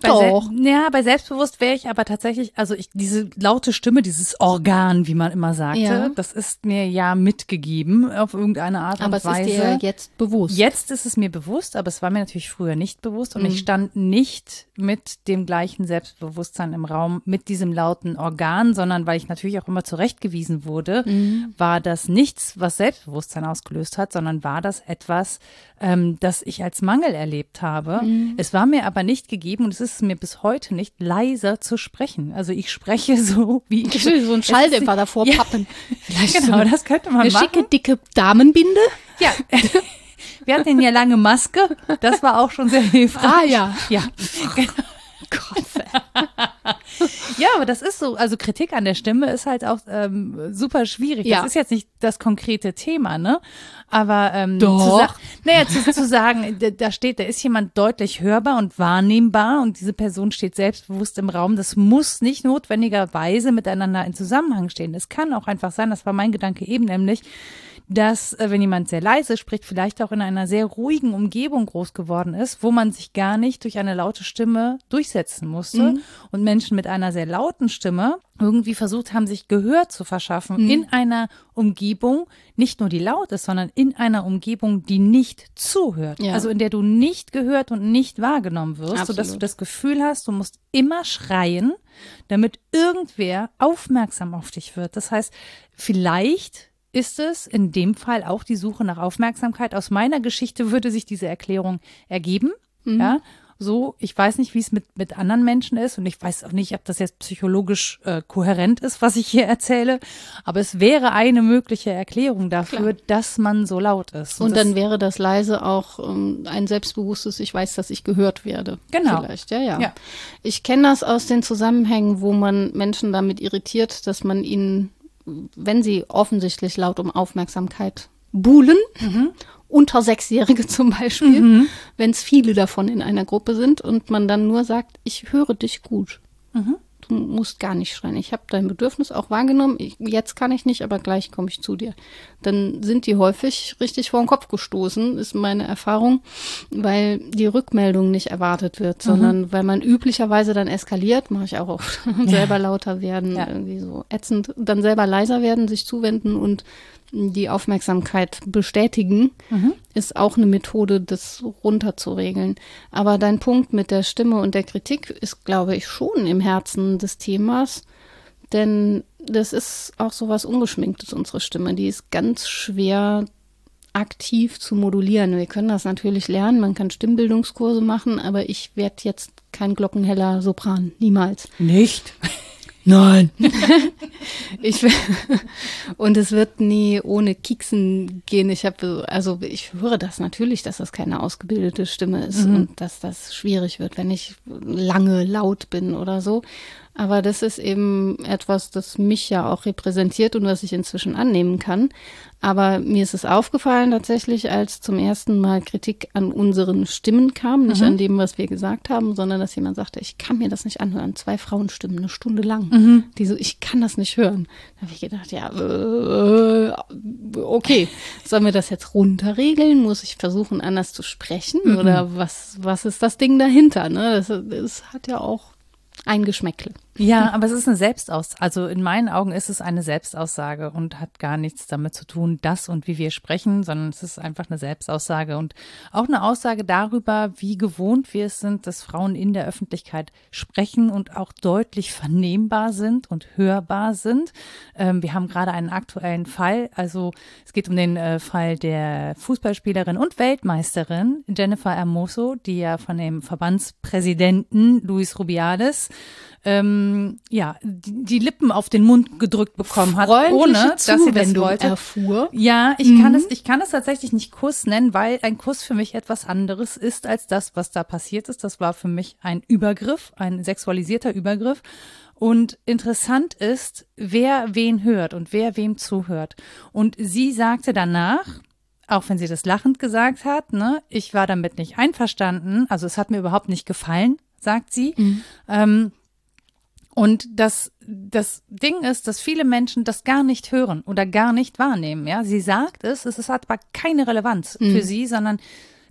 Bei Doch. Ja, bei selbstbewusst wäre ich aber tatsächlich, also ich, diese laute Stimme, dieses Organ, wie man immer sagte, Ja. das ist mir ja mitgegeben auf irgendeine Art Aber und es Weise. ist dir jetzt bewusst. Jetzt ist es mir bewusst, aber es war mir natürlich früher nicht bewusst Mhm. und ich stand nicht mit dem gleichen Selbstbewusstsein im Raum, mit diesem lauten Organ, sondern weil ich natürlich auch immer zurechtgewiesen wurde, Mhm. war das nichts, was Selbstbewusstsein ausgelöst hat, sondern war das etwas, ähm, das ich als Mangel erlebt habe. Mhm. Es war mir aber nicht gegeben und es ist mir bis heute nicht leiser zu sprechen. Also ich spreche so, wie ich Ich will so einen Schalldämpfer davor Ja. pappen. Vielleicht Genau, so eine, das könnte man eine machen. schicke, dicke Damenbinde. Ja. Wir hatten ja lange Maske. Das war auch schon sehr hilfreich. Ah ja. Ja. Gott. Ja, aber das ist so. Also Kritik an der Stimme ist halt auch ähm, super schwierig. Ja. Das ist jetzt nicht das konkrete Thema, ne? Aber ähm, Doch. Zu naja, zu, zu sagen, da- da steht, da ist jemand deutlich hörbar und wahrnehmbar und diese Person steht selbstbewusst im Raum. Das muss nicht notwendigerweise miteinander in Zusammenhang stehen. Es kann auch einfach sein, das war mein Gedanke eben nämlich, dass äh, wenn jemand sehr leise spricht, vielleicht auch in einer sehr ruhigen Umgebung groß geworden ist, wo man sich gar nicht durch eine laute Stimme durchsetzen musste und Menschen mit einer sehr lauten Stimme irgendwie versucht haben, sich Gehör zu verschaffen in einer Umgebung, nicht nur die laut ist, sondern in einer Umgebung, die nicht zuhört. Ja. Also in der du nicht gehört und nicht wahrgenommen wirst, sodass du Absolut. das Gefühl hast, du musst immer schreien, damit irgendwer aufmerksam auf dich wird. Das heißt, vielleicht ist es in dem Fall auch die Suche nach Aufmerksamkeit. Aus meiner Geschichte würde sich diese Erklärung ergeben. Ja, so, ich weiß nicht, wie es mit, mit anderen Menschen ist und ich weiß auch nicht, ob das jetzt psychologisch äh, kohärent ist, was ich hier erzähle, aber es wäre eine mögliche Erklärung dafür, dass man so laut ist. Und das, dann wäre das leise auch ähm, ein selbstbewusstes, ich weiß, dass ich gehört werde. Genau. Vielleicht, ja, ja. Ja. Ich kenne das aus den Zusammenhängen, wo man Menschen damit irritiert, dass man ihnen, wenn sie offensichtlich laut um Aufmerksamkeit buhlen, unter Sechsjährige zum Beispiel, wenn es viele davon in einer Gruppe sind und man dann nur sagt, ich höre dich gut. Du musst gar nicht schreien. Ich habe dein Bedürfnis auch wahrgenommen. Ich, jetzt kann ich nicht, aber gleich komme ich zu dir. Dann sind die häufig richtig vor den Kopf gestoßen, ist meine Erfahrung, weil die Rückmeldung nicht erwartet wird, sondern weil man üblicherweise dann eskaliert, mache ich auch oft, selber lauter werden, Ja. irgendwie so ätzend, dann selber leiser werden, sich zuwenden und die Aufmerksamkeit bestätigen, ist auch eine Methode, das runterzuregeln. Aber dein Punkt mit der Stimme und der Kritik ist, glaube ich, schon im Herzen des Themas. Denn das ist auch so was Ungeschminktes, unsere Stimme. Die ist ganz schwer aktiv zu modulieren. Wir können das natürlich lernen, man kann Stimmbildungskurse machen, aber ich werde jetzt kein glockenheller Sopran, niemals. nicht. Nein. Ich will, und es wird nie ohne Kieksen gehen. Ich habe, also ich höre das natürlich, dass das keine ausgebildete Stimme ist und dass das schwierig wird, wenn ich lange laut bin oder so. Aber das ist eben etwas, das mich ja auch repräsentiert und was ich inzwischen annehmen kann. Aber mir ist es aufgefallen tatsächlich, als zum ersten Mal Kritik an unseren Stimmen kam, nicht an dem, was wir gesagt haben, sondern dass jemand sagte, ich kann mir das nicht anhören. Zwei Frauenstimmen, eine Stunde lang. Die so, ich kann das nicht hören. Da habe ich gedacht, ja, äh, okay, sollen wir das jetzt runterregeln? Muss ich versuchen, anders zu sprechen? Oder was, was ist das Ding dahinter? Ne? Das, das hat ja auch ein Geschmäckle. Ja, aber es ist eine Selbstaus, also in meinen Augen ist es eine Selbstaussage und hat gar nichts damit zu tun, das und wie wir sprechen, sondern es ist einfach eine Selbstaussage und auch eine Aussage darüber, wie gewohnt wir es sind, dass Frauen in der Öffentlichkeit sprechen und auch deutlich vernehmbar sind und hörbar sind. Ähm, wir haben gerade einen aktuellen Fall, also es geht um den äh, Fall der Fußballspielerin und Weltmeisterin Jennifer Hermoso, die ja von dem Verbandspräsidenten Luis Rubiales ähm, ja, die, die Lippen auf den Mund gedrückt bekommen hat, ohne dass sie das wollte. erfuhr. Ja, ich kann es, ich kann es tatsächlich nicht Kuss nennen, weil ein Kuss für mich etwas anderes ist als das, was da passiert ist. Das war für mich ein Übergriff, ein sexualisierter Übergriff. Und interessant ist, wer wen hört und wer wem zuhört. Und sie sagte danach, auch wenn sie das lachend gesagt hat, ne, ich war damit nicht einverstanden, also es hat mir überhaupt nicht gefallen, sagt sie. Ähm, und das, das Ding ist, dass viele Menschen das gar nicht hören oder gar nicht wahrnehmen. Ja, sie sagt es, es hat aber keine Relevanz Mhm. für sie, sondern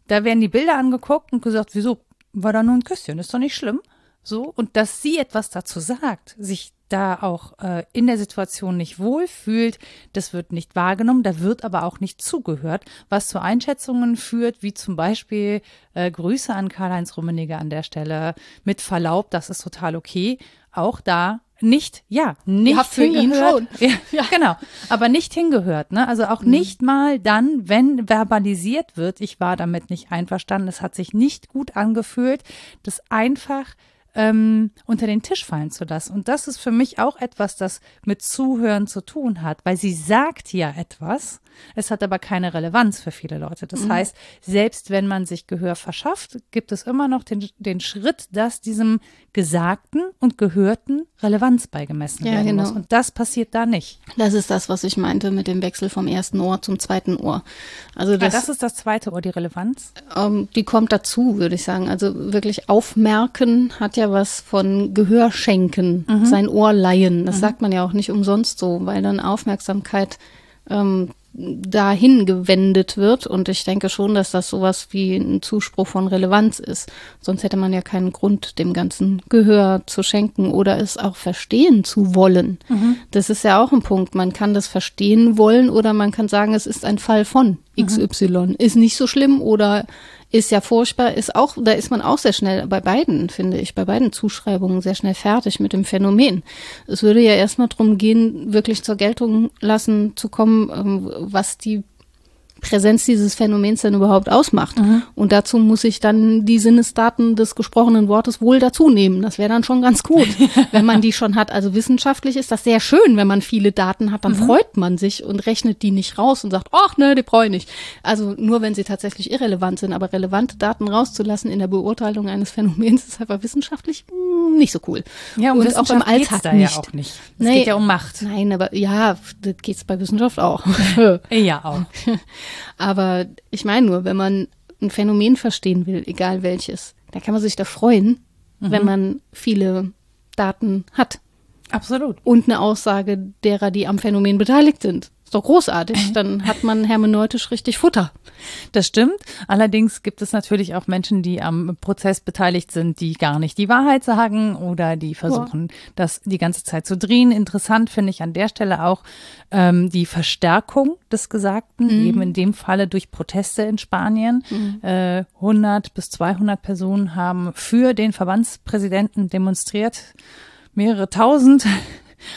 da werden die Bilder angeguckt und gesagt, wieso war da nur ein Küsschen? Ist doch nicht schlimm. so und dass sie etwas dazu sagt, sich da auch äh, in der Situation nicht wohlfühlt, das wird nicht wahrgenommen, da wird aber auch nicht zugehört, was zu Einschätzungen führt, wie zum Beispiel äh, Grüße an Karl-Heinz Rummenigge an der Stelle, mit Verlaub, das ist total okay. Auch da nicht, ja, nicht für ihn schon. Ja, ja, genau. Aber nicht hingehört, ne? Also auch mhm. nicht mal dann, wenn verbalisiert wird, ich war damit nicht einverstanden, es hat sich nicht gut angefühlt, das einfach ähm, unter den Tisch fallen zu lassen. Und das ist für mich auch etwas, das mit Zuhören zu tun hat, weil sie sagt ja etwas, es hat aber keine Relevanz für viele Leute. Das mhm. heißt, selbst wenn man sich Gehör verschafft, gibt es immer noch den, den Schritt, dass diesem Gesagten und Gehörten Relevanz beigemessen ja, werden genau. muss. Und das passiert da nicht. Das ist das, was ich meinte mit dem Wechsel vom ersten Ohr zum zweiten Ohr. Also das, ja, das ist das zweite Ohr, die Relevanz? Ähm, die kommt dazu, würde ich sagen. Also wirklich aufmerken hat ja was von Gehör schenken, mhm. sein Ohr leihen. Das mhm. sagt man ja auch nicht umsonst so, weil dann Aufmerksamkeit ähm, dahin gewendet wird. Und ich denke schon, dass das sowas wie ein Zuspruch von Relevanz ist. Sonst hätte man ja keinen Grund, dem ganzen Gehör zu schenken oder es auch verstehen zu wollen. Mhm. Das ist ja auch ein Punkt. Man kann das verstehen wollen oder man kann sagen, es ist ein Fall von XY. Mhm. Ist nicht so schlimm oder ist ja furchtbar, ist auch, da ist man auch sehr schnell bei beiden, finde ich, bei beiden Zuschreibungen sehr schnell fertig mit dem Phänomen. Es würde ja erstmal darum gehen, wirklich zur Geltung lassen zu kommen, ähm, was die Präsenz dieses Phänomens denn überhaupt ausmacht. Mhm. Und dazu muss ich dann die Sinnesdaten des gesprochenen Wortes wohl dazu nehmen. Das wäre dann schon ganz gut, wenn man die schon hat. Also wissenschaftlich ist das sehr schön, wenn man viele Daten hat, dann mhm. freut man sich und rechnet die nicht raus und sagt, ach ne, die brauche ich nicht. Also nur wenn sie tatsächlich irrelevant sind, aber relevante Daten rauszulassen in der Beurteilung eines Phänomens ist einfach wissenschaftlich mh, hm, nicht so cool. Ja, und, und auch im Alltag da nicht. Ja auch nicht. Es nee, geht ja um Macht. Nein, aber ja, das geht's bei Wissenschaft auch. ja, auch. Aber ich meine nur, wenn man ein Phänomen verstehen will, egal welches, da kann man sich da freuen, mhm. wenn man viele Daten hat. Absolut. Und eine Aussage derer, die am Phänomen beteiligt sind. Ist doch großartig. Dann hat man hermeneutisch richtig Futter. Das stimmt. Allerdings gibt es natürlich auch Menschen, die am Prozess beteiligt sind, die gar nicht die Wahrheit sagen oder die versuchen, ja. das die ganze Zeit zu drehen. Interessant finde ich an der Stelle auch ähm, die Verstärkung des Gesagten, mhm. eben in dem Falle durch Proteste in Spanien. Mhm. Äh, 100 bis 200 Personen haben für den Verbandspräsidenten demonstriert. Mehrere tausend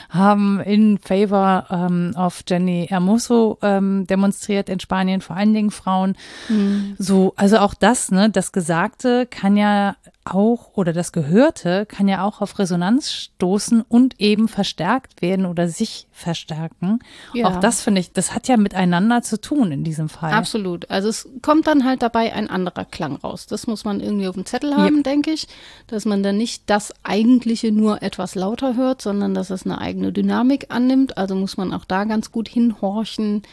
haben in favor ähm, of Jenny Hermoso ähm, demonstriert in Spanien, vor allen Dingen Frauen. Mhm. So, also auch das, ne, das Gesagte kann ja auch oder das Gehörte kann ja auch auf Resonanz stoßen und eben verstärkt werden oder sich verstärken. Ja. Auch das finde ich, das hat ja miteinander zu tun in diesem Fall. Absolut. Also es kommt dann halt dabei ein anderer Klang raus. Das muss man irgendwie auf dem Zettel haben, ja. denke ich, dass man dann nicht das eigentliche nur etwas lauter hört, sondern dass es eine eigene Dynamik annimmt. Also muss man auch da ganz gut hinhorchen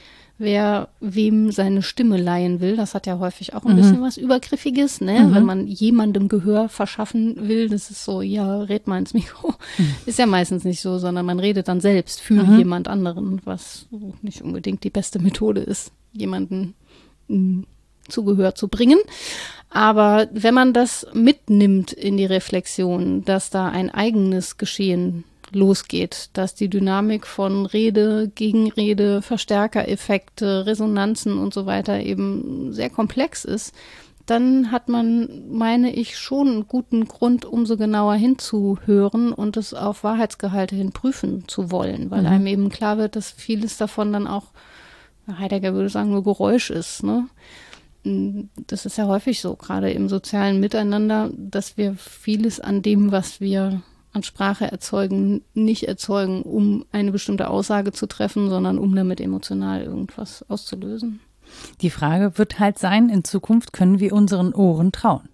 wer wem seine Stimme leihen will. Das hat ja häufig auch ein mhm. bisschen was Übergriffiges, ne? Mhm. Wenn man jemandem Gehör verschaffen will, das ist so, ja, red mal ins Mikro. Mhm. Ist ja meistens nicht so, sondern man redet dann selbst für mhm. jemand anderen, was nicht unbedingt die beste Methode ist, jemanden mm, Zugehör zu bringen. Aber wenn man das mitnimmt in die Reflexion, dass da ein eigenes Geschehen losgeht, dass die Dynamik von Rede, Gegenrede, Verstärkereffekte, Resonanzen und so weiter eben sehr komplex ist, dann hat man, meine ich, schon einen guten Grund, umso genauer hinzuhören und es auf Wahrheitsgehalte hin prüfen zu wollen, weil mhm. einem eben klar wird, dass vieles davon dann auch, Heidegger würde sagen, nur Geräusch ist. Ne? Das ist ja häufig so, gerade im sozialen Miteinander, dass wir vieles an dem, was wir an Sprache erzeugen, nicht erzeugen, um eine bestimmte Aussage zu treffen, sondern um damit emotional irgendwas auszulösen. Die Frage wird halt sein, in Zukunft können wir unseren Ohren trauen.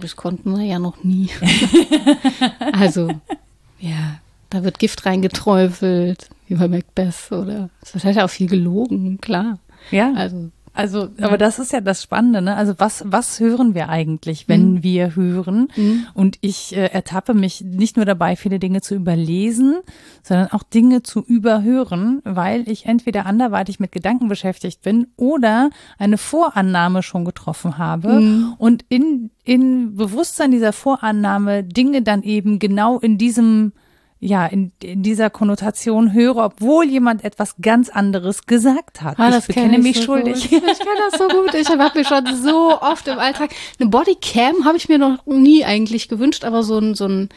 Das konnten wir ja noch nie. also, ja, da wird Gift reingeträufelt, wie bei Macbeth oder es wird halt auch viel gelogen, klar. Ja. Also Also, aber das ist ja das Spannende, ne? Also was, was hören wir eigentlich, wenn Mhm. wir hören? Und ich äh, ertappe mich nicht nur dabei, viele Dinge zu überlesen, sondern auch Dinge zu überhören, weil ich entweder anderweitig mit Gedanken beschäftigt bin oder eine Vorannahme schon getroffen habe Mhm. und in, in Bewusstsein dieser Vorannahme Dinge dann eben genau in diesem ja, in, in dieser Konnotation höre, obwohl jemand etwas ganz anderes gesagt hat. Ah, ich das kenn bekenne ich mich so schuldig. Gut. Ich kenne das so gut. Ich habe mir schon so oft im Alltag eine Bodycam habe ich mir noch nie eigentlich gewünscht, aber so ein so ein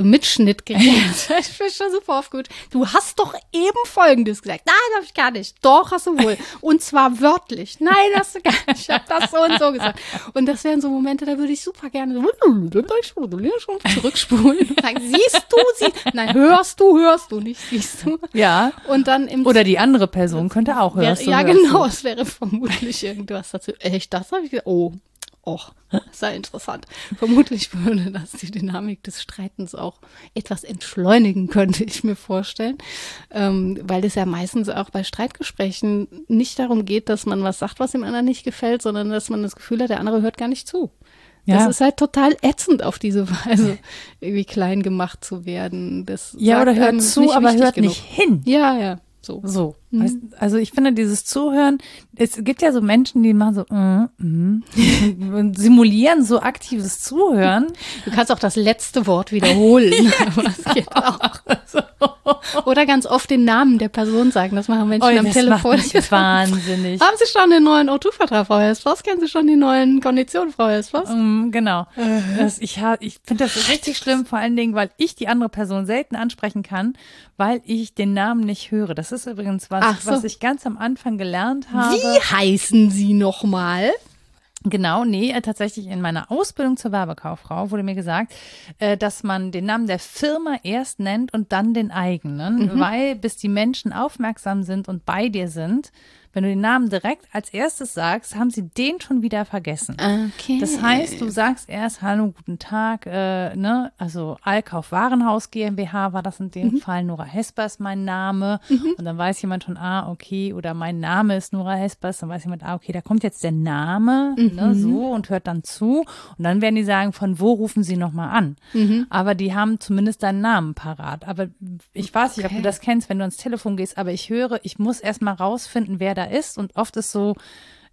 Mitschnittgerät. ich bin schon super gut. Du hast doch eben Folgendes gesagt. Nein, habe ich gar nicht. Doch, hast du wohl. Und zwar wörtlich. Nein, hast du gar nicht. Ich habe das so und so gesagt. Und das wären so Momente, da würde ich super gerne so zurückspulen und sagen, siehst du sie? Nein, hörst du, hörst du, nicht siehst du. Ja. Und dann im Oder die andere Person könnte auch du, ja, hörst genau, Du. es wäre vermutlich irgendwas dazu. Echt, das habe ich gedacht. Oh, och, sehr interessant. Vermutlich würde das die Dynamik des Streitens auch etwas entschleunigen, könnte ich mir vorstellen. Ähm, weil es ja meistens auch bei Streitgesprächen nicht darum geht, dass man was sagt, was dem anderen nicht gefällt, sondern dass man das Gefühl hat, der andere hört gar nicht zu. Das Ja. ist halt total ätzend, auf diese Weise irgendwie klein gemacht zu werden. Das Ja, oder hört zu, aber hört genug. nicht hin. Ja, ja, so. So. Weißt, also ich finde dieses Zuhören, es gibt ja so Menschen, die machen so mm, mm, und simulieren so aktives Zuhören. Du kannst auch das letzte Wort wiederholen. Das geht auch. Oder ganz oft den Namen der Person sagen. Das machen Menschen Oh, am das Telefon. macht mich wahnsinnig. Haben Sie schon den neuen O2-Vertrag, Frau Hespers? Kennen Sie schon die neuen Konditionen, Frau Hespers? Mm, genau. Das, ich ich finde das richtig schlimm, vor allen Dingen, weil ich die andere Person selten ansprechen kann, weil ich den Namen nicht höre. Das ist übrigens was, Ach so. was ich ganz am Anfang gelernt habe. Wie heißen Sie nochmal? Genau, nee, äh, tatsächlich in meiner Ausbildung zur Werbekauffrau wurde mir gesagt, äh, dass man den Namen der Firma erst nennt und dann den eigenen, weil bis die Menschen aufmerksam sind und bei dir sind, wenn du den Namen direkt als erstes sagst, haben sie den schon wieder vergessen. Okay. Das heißt, du sagst erst Hallo, guten Tag, äh, ne, also Allkauf Warenhaus GmbH war das in dem Fall, Nora Hesper ist mein Name. Und dann weiß jemand schon, ah, okay, oder mein Name ist Nora Hespers, dann weiß jemand, ah, okay, da kommt jetzt der Name, ne, so und hört dann zu. Und dann werden die sagen, von wo rufen sie nochmal an? Aber die haben zumindest deinen Namen parat. Aber ich weiß nicht, ob du das kennst, wenn du ans Telefon gehst, aber ich höre, ich muss erst mal rausfinden, wer da ist. Und oft ist so,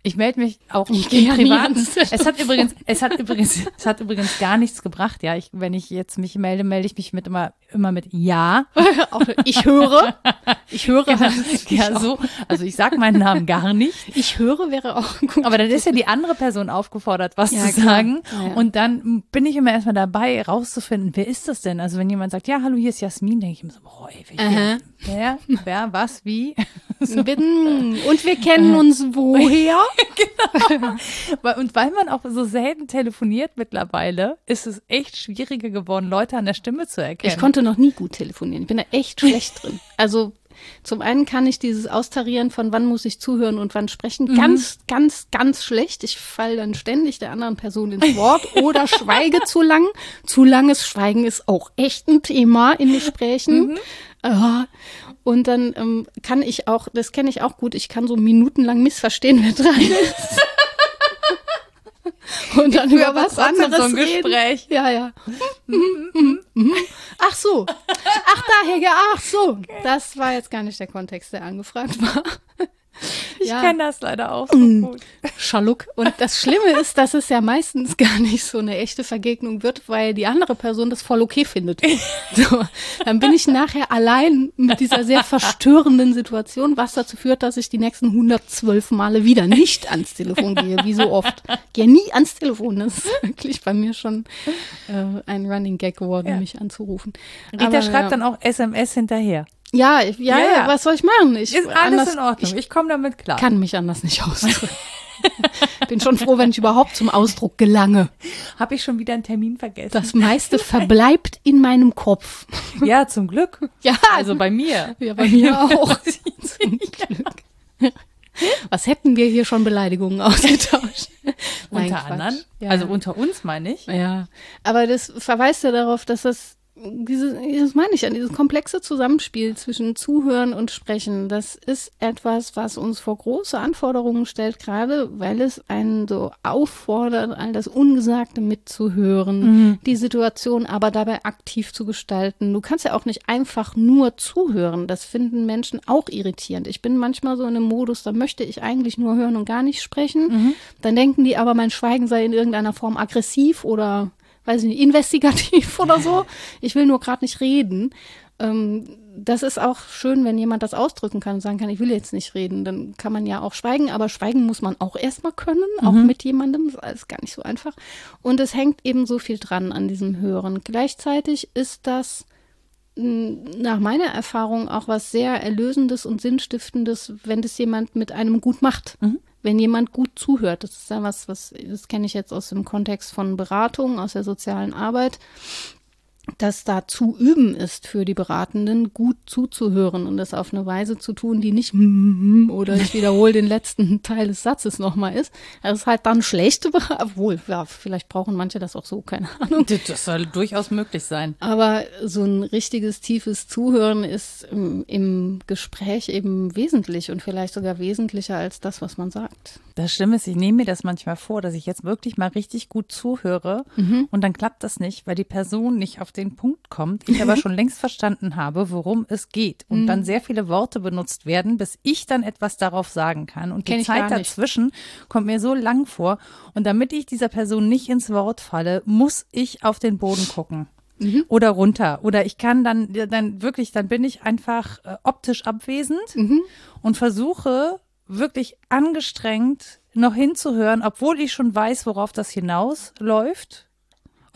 ich melde mich auch Ich ans Telefon. Es hat übrigens, es hat übrigens, es hat übrigens gar nichts gebracht. Ja, ich, wenn ich jetzt mich melde, melde ich mich mit immer, immer mit Ja. Auch, ich höre. Ich höre. Ja, so. Also ich sag meinen Namen gar nicht. Ich höre wäre auch gut. Aber dann ist ja die andere Person aufgefordert, was Ja, zu klar. sagen. Ja, ja. Und dann bin ich immer erstmal dabei, rauszufinden, wer ist das denn? Also wenn jemand sagt, ja, hallo, hier ist Jasmin, denke ich immer so, boah, ey, wer, wer, wer, was, wie? Bitten. Und wir kennen uns woher? Weil- Und weil man auch so selten telefoniert mittlerweile, ist es echt schwieriger geworden, Leute an der Stimme zu erkennen. Ich konnte noch nie gut telefonieren. Ich bin da echt schlecht drin. Also zum einen kann ich dieses Austarieren von wann muss ich zuhören und wann sprechen ganz, ganz, ganz schlecht. Ich falle dann ständig der anderen Person ins Wort oder schweige zu lang. Zu langes Schweigen ist auch echt ein Thema in Gesprächen. Ah, Und dann ähm, kann ich auch, das kenne ich auch gut, ich kann so minutenlang missverstehen, wer dran ist. Und dann über was anderes so ein reden. Gespräch. Ja, ja. Ach so. Ach, daher, ja, ach so. Das war jetzt gar nicht der Kontext, der angefragt war. Ich Ja. kenne das leider auch so gut. Schaluck. Und das Schlimme ist, dass es ja meistens gar nicht so eine echte Vergegnung wird, weil die andere Person das voll okay findet. So, dann bin ich nachher allein mit dieser sehr verstörenden Situation, was dazu führt, dass ich die nächsten 112 Male wieder nicht ans Telefon gehe, wie so oft. Gehe nie ans Telefon. Das ist wirklich bei mir schon äh, ein Running Gag geworden, Ja. mich anzurufen. Rita Aber, schreibt ja. dann auch SMS hinterher. Ja, ich- ja, Ja, ja, was soll ich machen? Ich, Ist alles anders- in Ordnung. Ich komme damit klar. kann mich anders nicht ausdrücken. Bin schon froh, wenn ich überhaupt zum Ausdruck gelange. Habe ich schon wieder einen Termin vergessen? Das meiste verbleibt in meinem Kopf. ja, zum Glück. Ja, Also bei mir. ja, bei mir auch. Zum Glück. Was hätten wir hier schon Beleidigungen ausgetauscht? Unter anderem. Ja. Also unter uns meine ich. Ja, aber das verweist ja darauf, dass das diese, das meine ich ja, dieses komplexe Zusammenspiel zwischen Zuhören und Sprechen, das ist etwas, was uns vor große Anforderungen stellt, gerade weil es einen so auffordert, all das Ungesagte mitzuhören, mhm. die Situation aber dabei aktiv zu gestalten. Du kannst ja auch nicht einfach nur zuhören. Das finden Menschen auch irritierend. Ich bin manchmal so in einem Modus, da möchte ich eigentlich nur hören und gar nicht sprechen. Mhm. Dann denken die aber, mein Schweigen sei in irgendeiner Form aggressiv oder weiß ich nicht, investigativ oder so. Ich will nur gerade nicht reden. Ähm, das ist auch schön, wenn jemand das ausdrücken kann und sagen kann, ich will jetzt nicht reden. Dann kann man ja auch schweigen, aber schweigen muss man auch erstmal können, auch mhm. mit jemandem. Das ist alles gar nicht so einfach. Und es hängt eben so viel dran an diesem Hören. Gleichzeitig ist das nach meiner Erfahrung auch was sehr Erlösendes und Sinnstiftendes, wenn das jemand mit einem gut macht. Mhm wenn jemand gut zuhört. Das ist ja was, was, das kenne ich jetzt aus dem Kontext von Beratung, aus der sozialen Arbeit dass da zu üben ist für die Beratenden, gut zuzuhören und das auf eine Weise zu tun, die nicht oder ich wiederhole den letzten Teil des Satzes nochmal ist. Das ist halt dann schlecht, obwohl, ja, vielleicht brauchen manche das auch so, keine Ahnung. Das soll durchaus möglich sein. Aber so ein richtiges, tiefes Zuhören ist im, im Gespräch eben wesentlich und vielleicht sogar wesentlicher als das, was man sagt. Das Schlimme ist, ich nehme mir das manchmal vor, dass ich jetzt wirklich mal richtig gut zuhöre mhm. und dann klappt das nicht, weil die Person nicht auf den Punkt kommt, ich aber schon längst verstanden habe, worum es geht und mhm. dann sehr viele Worte benutzt werden, bis ich dann etwas darauf sagen kann. Und Kenn die Zeit dazwischen kommt mir so lang vor. Und damit ich dieser Person nicht ins Wort falle, muss ich auf den Boden gucken. Mhm. Oder runter. Oder ich kann dann, dann wirklich, dann bin ich einfach äh, optisch abwesend mhm. und versuche wirklich angestrengt noch hinzuhören, obwohl ich schon weiß, worauf das hinausläuft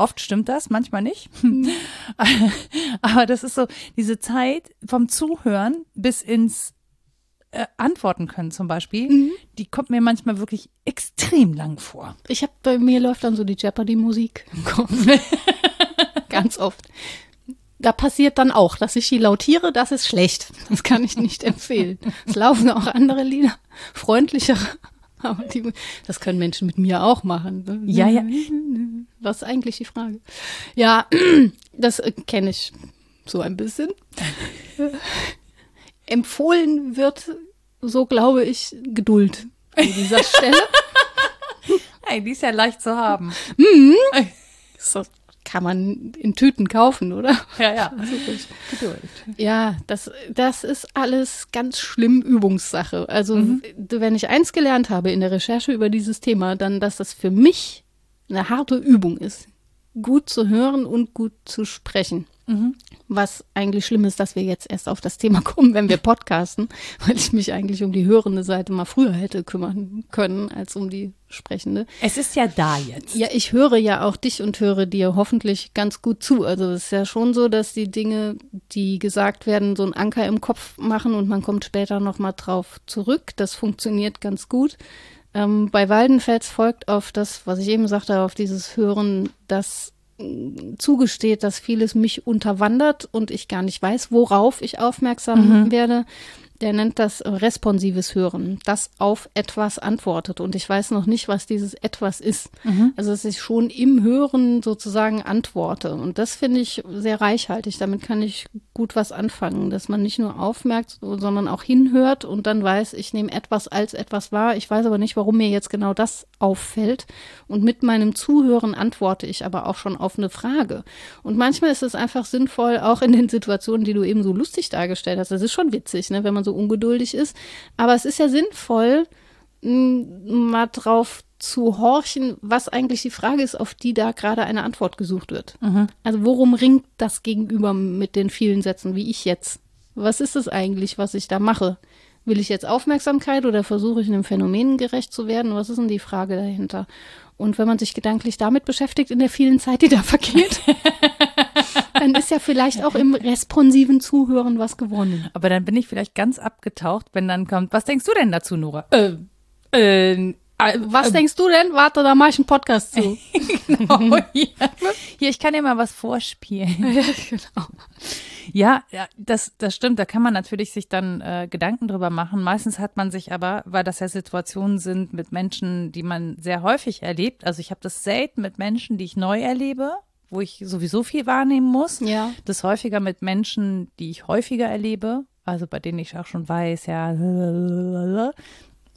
Oft stimmt das, manchmal nicht. Aber das ist so diese Zeit vom Zuhören bis ins äh, Antworten können zum Beispiel, mhm. die kommt mir manchmal wirklich extrem lang vor. Ich habe bei mir läuft dann so die Jeopardy-Musik im Kopf. Ganz oft. Da passiert dann auch, dass ich die lautiere, das ist schlecht. Das kann ich nicht empfehlen. Es laufen auch andere Lieder, freundlichere. Aber die, das können Menschen mit mir auch machen. Ja, ja. Was ist eigentlich die Frage? Ja, das kenne ich so ein bisschen. Empfohlen wird, so glaube ich, Geduld an dieser Stelle. hey, die ist ja leicht zu haben. Mhm. So kann man in Tüten kaufen, oder? Ja, ja. Also Geduld. Ja, das, das ist alles ganz schlimm Übungssache. Also, mhm. wenn ich eins gelernt habe in der Recherche über dieses Thema, dann, dass das für mich eine harte Übung ist, gut zu hören und gut zu sprechen. Mhm. Was eigentlich schlimm ist, dass wir jetzt erst auf das Thema kommen, wenn wir podcasten, weil ich mich eigentlich um die hörende Seite mal früher hätte kümmern können als um die sprechende. Es ist ja da jetzt. Ja, ich höre ja auch dich und höre dir hoffentlich ganz gut zu. Also es ist ja schon so, dass die Dinge, die gesagt werden, so einen Anker im Kopf machen und man kommt später nochmal drauf zurück. Das funktioniert ganz gut. Ähm, bei Waldenfels folgt auf das, was ich eben sagte, auf dieses Hören, das mm, zugesteht, dass vieles mich unterwandert und ich gar nicht weiß, worauf ich aufmerksam mhm. werde der nennt das responsives Hören, das auf etwas antwortet. Und ich weiß noch nicht, was dieses etwas ist. Mhm. Also, dass ich schon im Hören sozusagen antworte. Und das finde ich sehr reichhaltig. Damit kann ich gut was anfangen, dass man nicht nur aufmerkt, sondern auch hinhört und dann weiß, ich nehme etwas als etwas wahr. Ich weiß aber nicht, warum mir jetzt genau das auffällt. Und mit meinem Zuhören antworte ich aber auch schon auf eine Frage. Und manchmal ist es einfach sinnvoll, auch in den Situationen, die du eben so lustig dargestellt hast. Das ist schon witzig, ne, wenn man so so ungeduldig ist. Aber es ist ja sinnvoll, mal drauf zu horchen, was eigentlich die Frage ist, auf die da gerade eine Antwort gesucht wird. Mhm. Also worum ringt das Gegenüber mit den vielen Sätzen, wie ich jetzt? Was ist es eigentlich, was ich da mache? Will ich jetzt Aufmerksamkeit oder versuche ich einem Phänomen gerecht zu werden? Was ist denn die Frage dahinter? Und wenn man sich gedanklich damit beschäftigt in der vielen Zeit, die da vergeht, dann ist ja vielleicht auch im responsiven Zuhören was gewonnen. Aber dann bin ich vielleicht ganz abgetaucht, wenn dann kommt, was denkst du denn dazu, Nora? Äh, äh, was äh, denkst du denn? Warte, da mache ich einen Podcast zu. genau, ja. Hier, ich kann dir mal was vorspielen. ja, genau. Ja, ja, das, das stimmt. Da kann man natürlich sich dann äh, Gedanken drüber machen. Meistens hat man sich aber, weil das ja Situationen sind mit Menschen, die man sehr häufig erlebt. Also ich habe das selten mit Menschen, die ich neu erlebe, wo ich sowieso viel wahrnehmen muss. Ja. Das häufiger mit Menschen, die ich häufiger erlebe, also bei denen ich auch schon weiß, ja,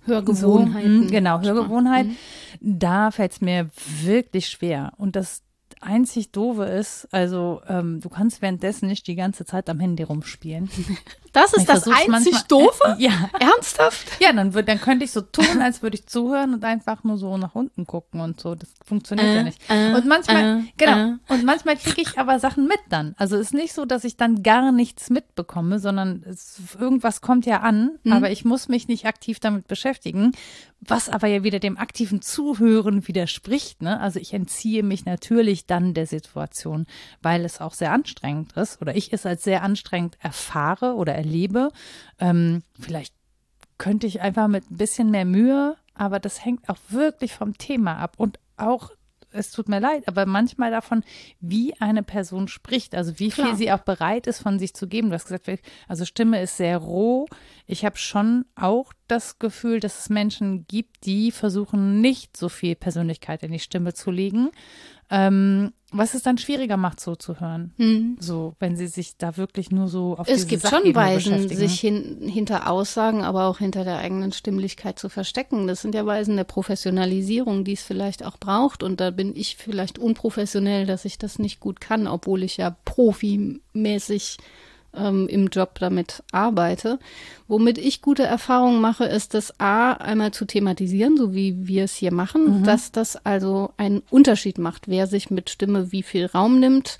Hörgewohnheiten. So, genau, Hörgewohnheit. Mhm. Da fällt es mir wirklich schwer. Und das einzig Doofe ist, also ähm, du kannst währenddessen nicht die ganze Zeit am Handy rumspielen. Das ist Ich das einzig manchmal- Doofe? Ja. Ernsthaft? Ja, dann, würd, dann könnte ich so tun, als würde ich zuhören und einfach nur so nach unten gucken und so. Das funktioniert Äh, ja nicht. äh, und manchmal, äh, genau, äh. und manchmal kriege ich aber Sachen mit dann. Also ist nicht so, dass ich dann gar nichts mitbekomme, sondern es, irgendwas kommt ja an, Mhm. aber ich muss mich nicht aktiv damit beschäftigen, was aber ja wieder dem aktiven Zuhören widerspricht. Ne? Also ich entziehe mich natürlich dann der Situation, weil es auch sehr anstrengend ist oder ich es als sehr anstrengend erfahre oder erlebe. Ähm, vielleicht könnte ich einfach mit ein bisschen mehr Mühe, aber das hängt auch wirklich vom Thema ab und auch, es tut mir leid, aber manchmal davon, wie eine Person spricht, also wie viel Klar. sie auch bereit ist, von sich zu geben. Du hast gesagt, also Stimme ist sehr roh. Ich habe schon auch das Gefühl, dass es Menschen gibt, die versuchen, nicht so viel Persönlichkeit in die Stimme zu legen. Ähm, was es dann schwieriger macht, so zu hören. Hm. So, wenn sie sich da wirklich nur so auf Es gibt schon Sachebene Weisen, sich hin, hinter Aussagen, aber auch hinter der eigenen Stimmlichkeit zu verstecken. Das sind ja Weisen der Professionalisierung, die es vielleicht auch braucht. Und da bin ich vielleicht unprofessionell, dass ich das nicht gut kann, obwohl ich ja profimäßig ähm, im Job damit arbeite. Womit ich gute Erfahrungen mache, ist das A, einmal zu thematisieren, so wie wir es hier machen, dass das also einen Unterschied macht, wer sich mit Stimme wie viel Raum nimmt,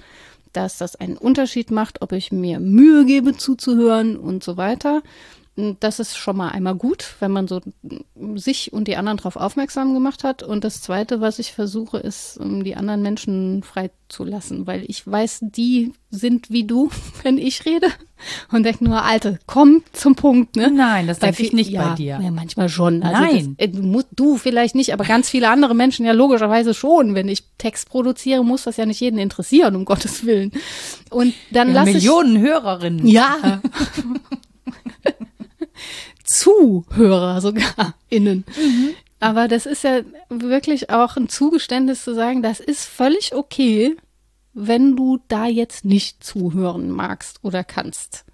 dass das einen Unterschied macht, ob ich mir Mühe gebe zuzuhören und so weiter. Das ist schon mal einmal gut, wenn man so sich und die anderen darauf aufmerksam gemacht hat. Und das Zweite, was ich versuche, ist, um die anderen Menschen freizulassen, weil ich weiß, die sind wie du, wenn ich rede und denke nur, Alte, komm zum Punkt. Ne? Nein, das denke ich nicht ja, bei dir. Ja, manchmal schon. Also Nein. Das, äh, du, du vielleicht nicht, aber ganz viele andere Menschen ja logischerweise schon. Wenn ich Text produziere, muss das ja nicht jeden interessieren, um Gottes Willen. Und dann Ja, lasse ich Millionen Hörerinnen. ja. Zuhörer sogar innen. Aber das ist ja wirklich auch ein Zugeständnis zu sagen, das ist völlig okay, wenn du da jetzt nicht zuhören magst oder kannst.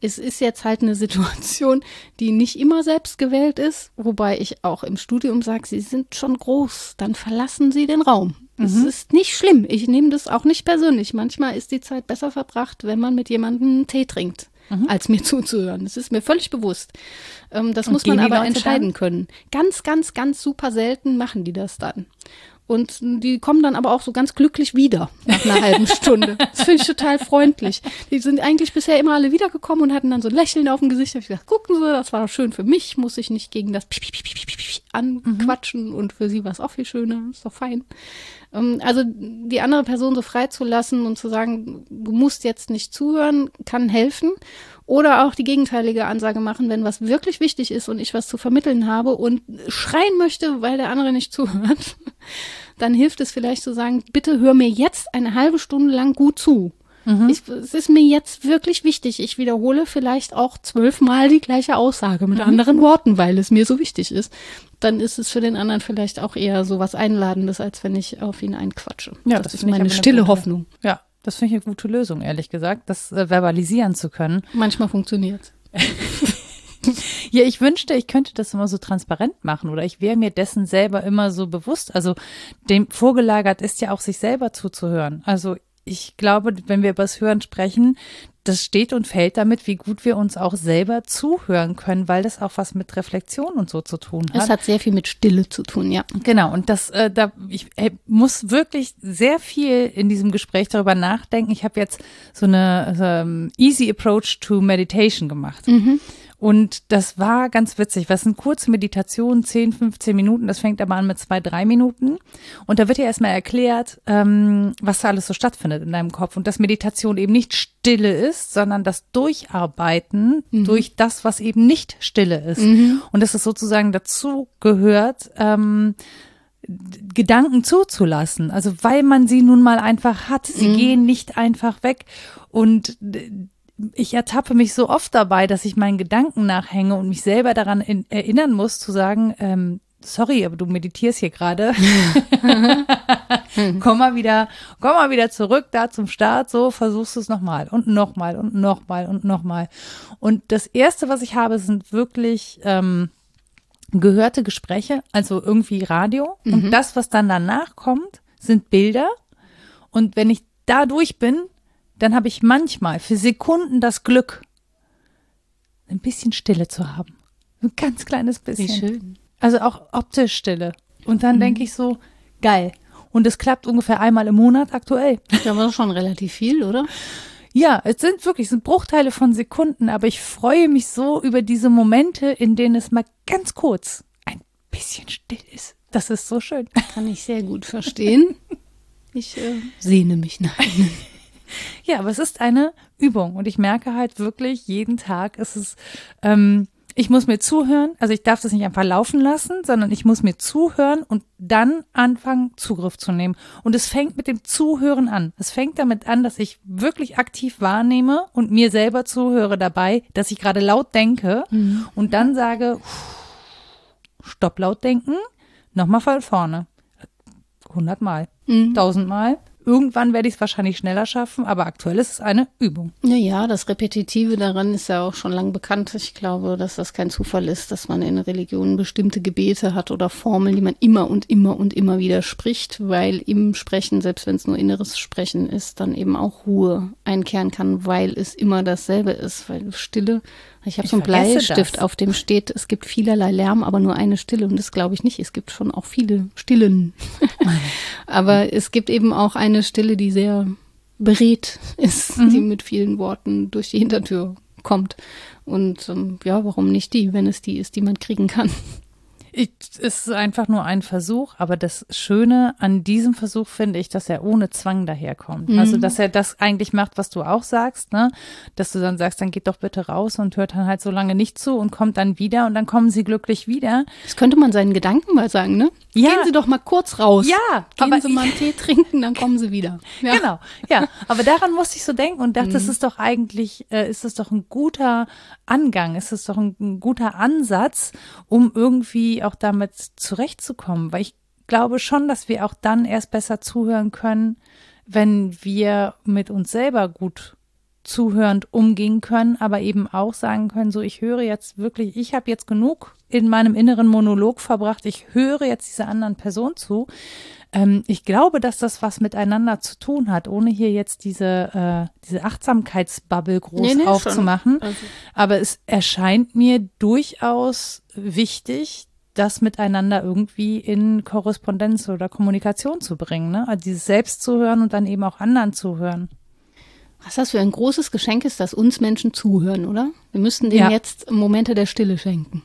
Es ist jetzt halt eine Situation, die nicht immer selbst gewählt ist, wobei ich auch im Studium sage, sie sind schon groß, dann verlassen sie den Raum. Es ist nicht schlimm. Ich nehme das auch nicht persönlich. Manchmal ist die Zeit besser verbracht, wenn man mit jemandem Tee trinkt, als mir zuzuhören. Das ist mir völlig bewusst. Ähm, das Und muss man aber entscheiden dann? können. Ganz, ganz, ganz super selten machen die das dann. Und die kommen dann aber auch so ganz glücklich wieder nach einer halben Stunde. Das finde ich total freundlich. Die sind eigentlich bisher immer alle wiedergekommen und hatten dann so ein Lächeln auf dem Gesicht. Da hab ich gesagt, gucken Sie, das war doch schön für mich, muss ich nicht gegen das Piep anquatschen und für sie war es auch viel schöner, ist doch fein. Ähm, Also die andere Person so freizulassen und zu sagen, du musst jetzt nicht zuhören, kann helfen. Oder auch die gegenteilige Ansage machen, wenn was wirklich wichtig ist und ich was zu vermitteln habe und schreien möchte, weil der andere nicht zuhört, dann hilft es vielleicht zu sagen, bitte hör mir jetzt eine halbe Stunde lang gut zu. Ich, es ist mir jetzt wirklich wichtig. Ich wiederhole vielleicht auch zwölfmal die gleiche Aussage mit anderen Worten, weil es mir so wichtig ist. Dann ist es für den anderen vielleicht auch eher so was Einladendes, als wenn ich auf ihn einquatsche. Ja, das, das ist meine stille Hoffnung. Ja, das finde ich eine gute Lösung, ehrlich gesagt, das äh, verbalisieren zu können. Manchmal funktioniert Ja, ich wünschte, ich könnte das immer so transparent machen oder ich wäre mir dessen selber immer so bewusst. Also dem vorgelagert ist ja auch, sich selber zuzuhören. Also ich glaube, wenn wir über das Hören sprechen, das steht und fällt damit, wie gut wir uns auch selber zuhören können, weil das auch was mit Reflexion und so zu tun hat. Es hat sehr viel mit Stille zu tun, ja. Genau, und das, äh, da, ich äh, muss wirklich sehr viel in diesem Gespräch darüber nachdenken. Ich habe jetzt so eine ähm, Easy Approach to Meditation gemacht. Und das war ganz witzig. Was sind kurze Meditationen, 10, 15 Minuten, das fängt aber an mit zwei, drei Minuten. Und da wird dir erstmal erklärt, ähm, was da alles so stattfindet in deinem Kopf. Und dass Meditation eben nicht Stille ist, sondern das Durcharbeiten durch das, was eben nicht Stille ist. Und dass es sozusagen dazu gehört, ähm, Gedanken zuzulassen. Also weil man sie nun mal einfach hat. Sie gehen nicht einfach weg. Und ich ertappe mich so oft dabei, dass ich meinen Gedanken nachhänge und mich selber daran in, erinnern muss, zu sagen, ähm, sorry, aber du meditierst hier gerade. komm mal wieder, komm mal wieder zurück da zum Start, so versuchst du es nochmal und nochmal und nochmal und nochmal. Und das erste, was ich habe, sind wirklich ähm, gehörte Gespräche, also irgendwie Radio. Mhm. Und das, was dann danach kommt, sind Bilder. Und wenn ich da durch bin, dann habe ich manchmal für Sekunden das Glück, ein bisschen Stille zu haben. Ein ganz kleines bisschen. Wie schön. Also auch optisch Stille. Und dann mhm. denke ich so, geil. Und es klappt ungefähr einmal im Monat aktuell. Ja, aber schon relativ viel, oder? Ja, es sind wirklich, es sind Bruchteile von Sekunden, aber ich freue mich so über diese Momente, in denen es mal ganz kurz ein bisschen still ist. Das ist so schön. Kann ich sehr gut verstehen. Ich äh, sehne mich nach Ihnen. Ja, aber es ist eine Übung und ich merke halt wirklich jeden Tag, ist es ähm, ich muss mir zuhören, also ich darf das nicht einfach laufen lassen, sondern ich muss mir zuhören und dann anfangen, Zugriff zu nehmen. Und es fängt mit dem Zuhören an. Es fängt damit an, dass ich wirklich aktiv wahrnehme und mir selber zuhöre dabei, dass ich gerade laut denke mhm. und dann sage, stopp laut denken, nochmal von vorne. Hundertmal, mhm. tausendmal. Irgendwann werde ich es wahrscheinlich schneller schaffen, aber aktuell ist es eine Übung. Naja, das Repetitive daran ist ja auch schon lang bekannt. Ich glaube, dass das kein Zufall ist, dass man in Religionen bestimmte Gebete hat oder Formeln, die man immer und immer und immer wieder spricht, weil im Sprechen, selbst wenn es nur inneres Sprechen ist, dann eben auch Ruhe einkehren kann, weil es immer dasselbe ist, weil Stille ich habe so einen Bleistift, das. auf dem steht, es gibt vielerlei Lärm, aber nur eine Stille. Und das glaube ich nicht. Es gibt schon auch viele Stillen. aber es gibt eben auch eine Stille, die sehr beredt ist, mhm. die mit vielen Worten durch die Hintertür kommt. Und ähm, ja, warum nicht die, wenn es die ist, die man kriegen kann? Ich, es ist einfach nur ein Versuch, aber das Schöne an diesem Versuch finde ich, dass er ohne Zwang daherkommt. Mhm. Also, dass er das eigentlich macht, was du auch sagst, ne? Dass du dann sagst, dann geht doch bitte raus und hört dann halt so lange nicht zu und kommt dann wieder und dann kommen sie glücklich wieder. Das könnte man seinen Gedanken mal sagen, ne? Ja. Gehen Sie doch mal kurz raus. Ja. Gehen Sie mal einen Tee trinken, dann kommen Sie wieder. Ja. Genau. Ja. Aber daran musste ich so denken und dachte, mhm. das ist doch eigentlich, äh, ist es doch ein guter Angang, ist es doch ein, ein guter Ansatz, um irgendwie auch damit zurechtzukommen, weil ich glaube schon, dass wir auch dann erst besser zuhören können, wenn wir mit uns selber gut zuhörend umgehen können, aber eben auch sagen können, so ich höre jetzt wirklich, ich habe jetzt genug in meinem inneren Monolog verbracht, ich höre jetzt dieser anderen Person zu. Ähm, ich glaube, dass das was miteinander zu tun hat, ohne hier jetzt diese, äh, diese Achtsamkeitsbubble groß nee, nee, aufzumachen. Also. Aber es erscheint mir durchaus wichtig, das miteinander irgendwie in Korrespondenz oder Kommunikation zu bringen. Ne? Also dieses Selbst zu hören und dann eben auch anderen zu hören. Was das für ein großes Geschenk ist, dass uns Menschen zuhören, oder? Wir müssten denen ja. jetzt Momente der Stille schenken.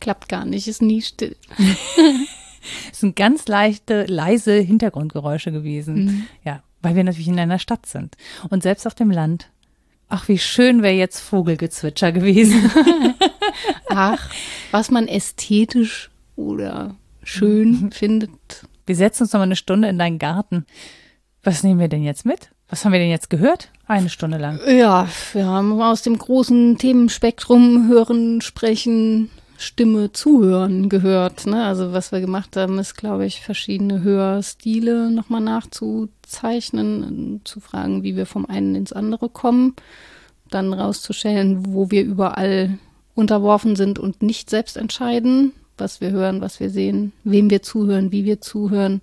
Klappt gar nicht, ist nie still. es sind ganz leichte, leise Hintergrundgeräusche gewesen. Mhm. Ja, weil wir natürlich in einer Stadt sind. Und selbst auf dem Land Ach, wie schön wäre jetzt Vogelgezwitscher gewesen. Ach, was man ästhetisch oder schön mhm. findet. Wir setzen uns noch mal eine Stunde in deinen Garten. Was nehmen wir denn jetzt mit? Was haben wir denn jetzt gehört? Eine Stunde lang. Ja, wir haben aus dem großen Themenspektrum hören, sprechen, Stimme zuhören gehört. Ne? Also was wir gemacht haben, ist, glaube ich, verschiedene Hörstile nochmal nachzuzeichnen, zu fragen, wie wir vom einen ins andere kommen, dann rauszustellen, wo wir überall unterworfen sind und nicht selbst entscheiden, was wir hören, was wir sehen, wem wir zuhören, wie wir zuhören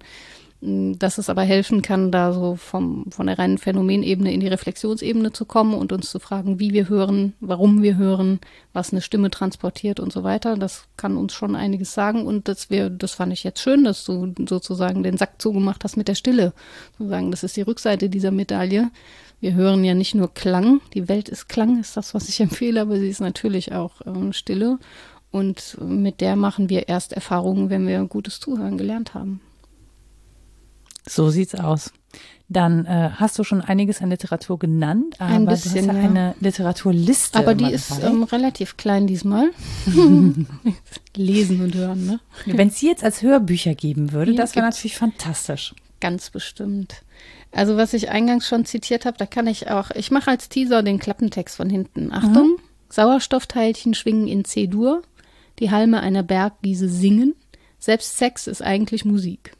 dass es aber helfen kann, da so vom, von der reinen Phänomenebene in die Reflexionsebene zu kommen und uns zu fragen, wie wir hören, warum wir hören, was eine Stimme transportiert und so weiter. Das kann uns schon einiges sagen und das wir, das fand ich jetzt schön, dass du sozusagen den Sack zugemacht hast mit der Stille. Sozusagen, das ist die Rückseite dieser Medaille. Wir hören ja nicht nur Klang, die Welt ist Klang, ist das, was ich empfehle, aber sie ist natürlich auch äh, Stille. Und mit der machen wir erst Erfahrungen, wenn wir gutes Zuhören gelernt haben. So sieht's aus. Dann äh, hast du schon einiges an Literatur genannt, aber Ein bisschen, du hast ja, ja. eine Literaturliste. Aber die ist ähm, relativ klein diesmal. Lesen und hören, ne? Wenn es sie jetzt als Hörbücher geben würde, ja, das wäre natürlich fantastisch. Ganz bestimmt. Also was ich eingangs schon zitiert habe, da kann ich auch, ich mache als Teaser den Klappentext von hinten. Achtung, mhm. Sauerstoffteilchen schwingen in C-Dur, die Halme einer Bergwiese singen, selbst Sex ist eigentlich Musik.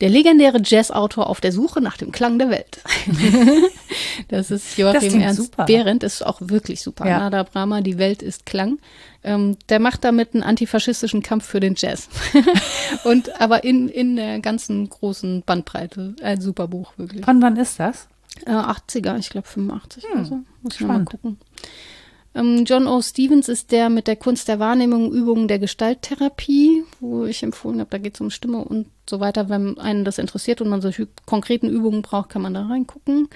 Der legendäre Jazzautor auf der Suche nach dem Klang der Welt. das ist Joachim das Ernst super. Behrendt, ist auch wirklich super. Ja. Nada Brahma, Die Welt ist Klang. Ähm, der macht damit einen antifaschistischen Kampf für den Jazz. Und aber in, in der ganzen großen Bandbreite. Ein super Buch, wirklich. Von wann ist das? Äh, 80er, ich glaube 85 hm. oder so. Muss ich mal gucken. Ähm, John O. Stevens ist der mit der Kunst der Wahrnehmung, Übungen der Gestalttherapie, wo ich empfohlen habe, da geht es um Stimme und so weiter. Wenn einen das interessiert und man solche konkreten Übungen braucht, kann man da reingucken.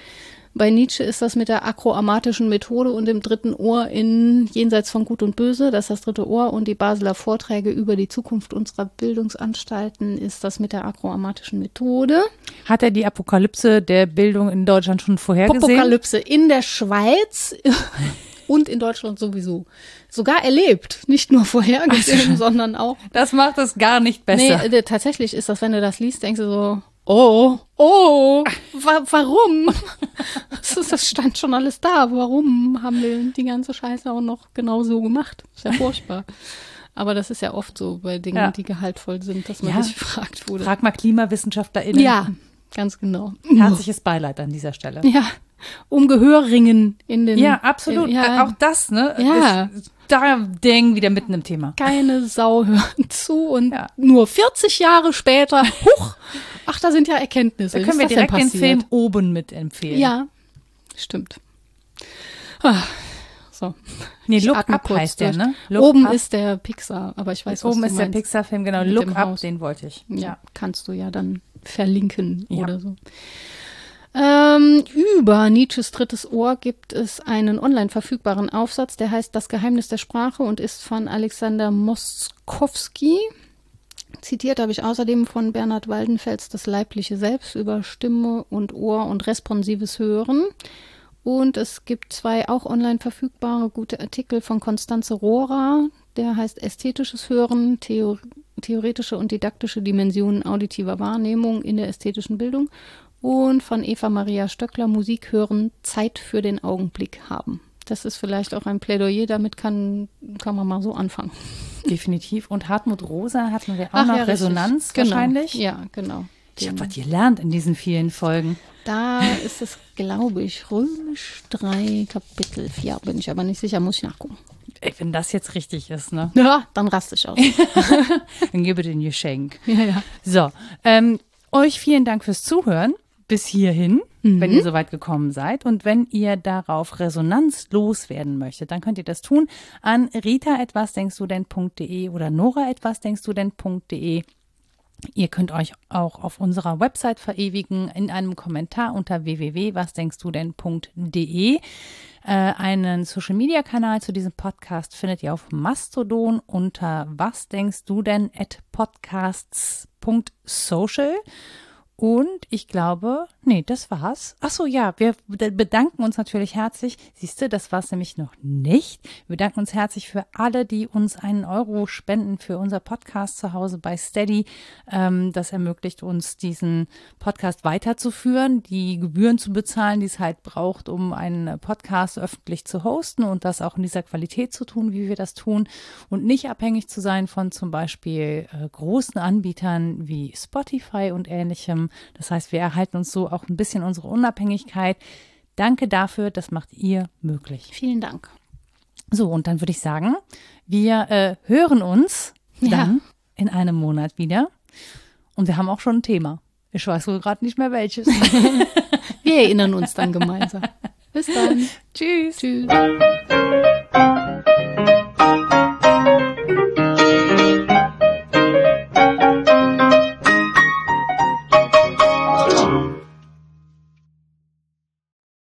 Bei Nietzsche ist das mit der akroamatischen Methode und dem dritten Ohr in Jenseits von Gut und Böse, das ist das dritte Ohr und die Basler Vorträge über die Zukunft unserer Bildungsanstalten ist das mit der akroamatischen Methode. Hat er die Apokalypse der Bildung in Deutschland schon vorhergesehen? Apokalypse in der Schweiz und in Deutschland sowieso. Sogar erlebt, nicht nur vorhergesehen, also, sondern auch. Das macht es gar nicht besser. Nee, tatsächlich ist das, wenn du das liest, denkst du so, oh, oh, wa warum? das stand schon alles da. Warum haben wir die ganze Scheiße auch noch genau so gemacht? Ist ja furchtbar. Aber das ist ja oft so bei Dingen, ja. die gehaltvoll sind, dass man ja. sich fragt, wo Frag mal KlimawissenschaftlerInnen. Ja, ganz genau. Herzliches Beileid an dieser Stelle. Ja, um Gehör ringen in den. Ja, absolut. In, ja, auch das, ne? Ja. Das, da ding wieder mitten im Thema. Keine Sau hört zu und ja. nur 40 Jahre später, huch, ach, da sind ja Erkenntnisse. Da können wir direkt den Film oben mit empfehlen. Ja, stimmt. Ah, so. Nee, ich Look Up heißt der, ne? Look oben up. ist der Pixar, aber ich weiß, Oben ist der Pixar-Film, genau. Look Up, Haus. den wollte ich. Ja, ja, kannst du ja dann verlinken ja. oder so. Ähm, über Nietzsches drittes Ohr gibt es einen online verfügbaren Aufsatz, der heißt Das Geheimnis der Sprache und ist von Alexander Moskowski. Zitiert habe ich außerdem von Bernhard Waldenfels Das leibliche Selbst über Stimme und Ohr und responsives Hören. Und es gibt zwei auch online verfügbare gute Artikel von Konstanze Rohrer, der heißt Ästhetisches Hören, Theor theoretische und didaktische Dimensionen auditiver Wahrnehmung in der ästhetischen Bildung und von Eva Maria Stöckler Musik hören, Zeit für den Augenblick haben. Das ist vielleicht auch ein Plädoyer, damit kann, kann man mal so anfangen. Definitiv. Und Hartmut Rosa hatten wir auch Ach, noch ja, Resonanz genau. wahrscheinlich. Ja, genau. Ich habe was gelernt in diesen vielen Folgen. Da ist es, glaube ich, Römisch 3, Kapitel 4, bin ich aber nicht sicher, muss ich nachgucken. Ey, wenn das jetzt richtig ist, ne? Ja, dann raste ich aus. dann gebe dir ein Geschenk. Ja, ja. So, ähm, euch vielen Dank fürs Zuhören bis hierhin, mhm. wenn ihr soweit gekommen seid. Und wenn ihr darauf Resonanz loswerden möchtet, dann könnt ihr das tun an rita etwas denkst du denn.de oder nora etwas denkst du denn.de. Ihr könnt euch auch auf unserer Website verewigen in einem Kommentar unter www.wasdenkstudenn.de. Äh, einen Social Media Kanal zu diesem Podcast findet ihr auf Mastodon unter was denkst du denn at podcasts.social. Und ich glaube, nee, das war's. Ach so, ja, wir bedanken uns natürlich herzlich. Siehst du, das war's nämlich noch nicht. Wir bedanken uns herzlich für alle, die uns einen Euro spenden für unser Podcast zu Hause bei Steady. Ähm, das ermöglicht uns, diesen Podcast weiterzuführen, die Gebühren zu bezahlen, die es halt braucht, um einen Podcast öffentlich zu hosten und das auch in dieser Qualität zu tun, wie wir das tun und nicht abhängig zu sein von zum Beispiel äh, großen Anbietern wie Spotify und ähnlichem das heißt, wir erhalten uns so auch ein bisschen unsere Unabhängigkeit. Danke dafür, das macht ihr möglich. Vielen Dank. So, und dann würde ich sagen, wir äh, hören uns dann ja. in einem Monat wieder. Und wir haben auch schon ein Thema. Ich weiß wohl gerade nicht mehr welches. wir erinnern uns dann gemeinsam. Bis dann. Tschüss. Tschüss.